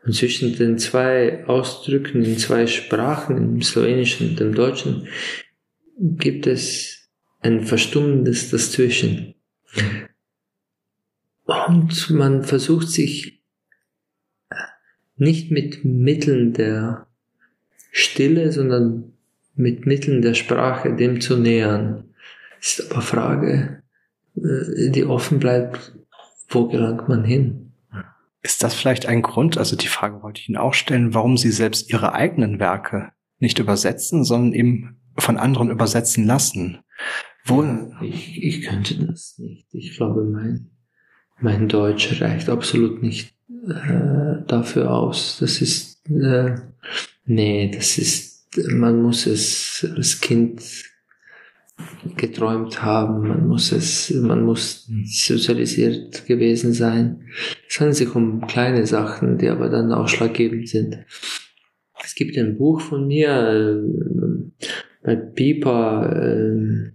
Und zwischen den zwei Ausdrücken in zwei Sprachen, im Slowenischen und im Deutschen, gibt es ein verstummendes Dazwischen. Und man versucht sich nicht mit Mitteln der Stille, sondern mit Mitteln der Sprache dem zu nähern. Ist aber Frage, äh, die offen bleibt, wo gelangt man hin? Ist das vielleicht ein Grund, also die Frage wollte ich Ihnen auch stellen, warum Sie selbst Ihre eigenen Werke nicht übersetzen, sondern eben von anderen übersetzen lassen? Wo ich, ich könnte das nicht. Ich glaube, mein, mein Deutsch reicht absolut nicht äh, dafür aus. Das ist, äh, nee, das ist, man muss es als Kind geträumt haben, man muss es, man muss sozialisiert gewesen sein. Es handelt sich um kleine Sachen, die aber dann ausschlaggebend sind. Es gibt ein Buch von mir äh, bei Pipa, äh,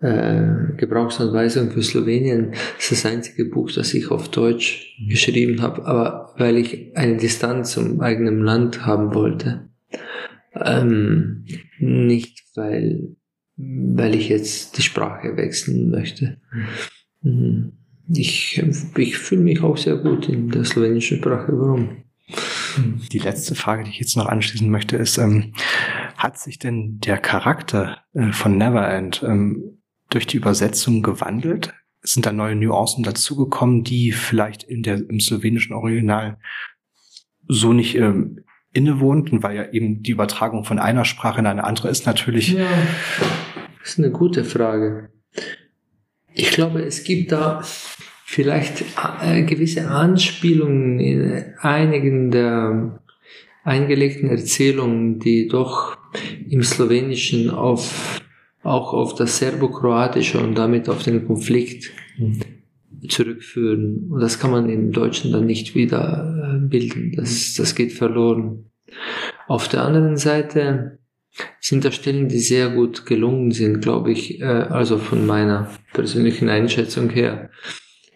äh, Gebrauchsanweisung für Slowenien. Ist das einzige Buch, das ich auf Deutsch geschrieben habe, aber weil ich eine Distanz zum eigenen Land haben wollte. Ähm, nicht weil, weil ich jetzt die Sprache wechseln möchte. Mhm. Ich, ich fühle mich auch sehr gut in der slowenischen Sprache. Warum? Die letzte Frage, die ich jetzt noch anschließen möchte, ist, ähm, hat sich denn der Charakter äh, von Neverend ähm, durch die Übersetzung gewandelt? Sind da neue Nuancen dazugekommen, die vielleicht in der, im slowenischen Original so nicht ähm, innewohnten, weil ja eben die Übertragung von einer Sprache in eine andere ist natürlich. Ja, ist eine gute Frage. Ich glaube, es gibt da vielleicht äh, gewisse Anspielungen in einigen der eingelegten Erzählungen, die doch im Slowenischen auf auch auf das Serbokroatische und damit auf den Konflikt zurückführen. Und das kann man im Deutschen dann nicht wieder äh, bilden. Das, das geht verloren. Auf der anderen Seite sind da Stellen, die sehr gut gelungen sind, glaube ich, äh, also von meiner persönlichen Einschätzung her.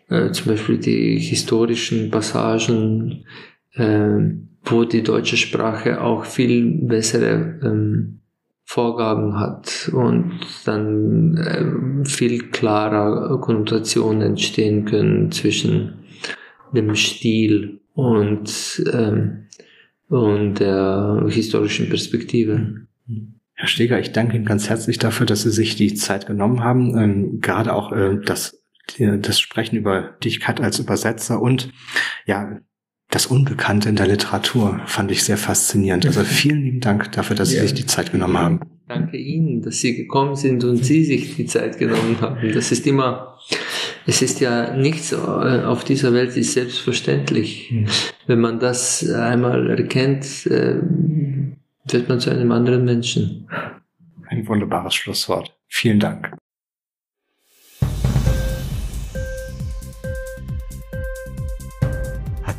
Äh, zum Beispiel die historischen Passagen, wo die deutsche Sprache auch viel bessere ähm, Vorgaben hat und dann äh, viel klarer Konnotationen entstehen können zwischen dem Stil und, ähm, und der historischen Perspektive. Herr Steger, ich danke Ihnen ganz herzlich dafür, dass Sie sich die Zeit genommen haben, ähm, gerade auch äh, das das Sprechen über dich, als Übersetzer und ja, das Unbekannte in der Literatur fand ich sehr faszinierend. Also vielen lieben Dank dafür, dass ja. Sie sich die Zeit genommen haben. Danke Ihnen, dass Sie gekommen sind und Sie sich die Zeit genommen haben. Das ist immer, es ist ja nichts auf dieser Welt ist selbstverständlich. Mhm. Wenn man das einmal erkennt, äh, wird man zu einem anderen Menschen. Ein wunderbares Schlusswort. Vielen Dank.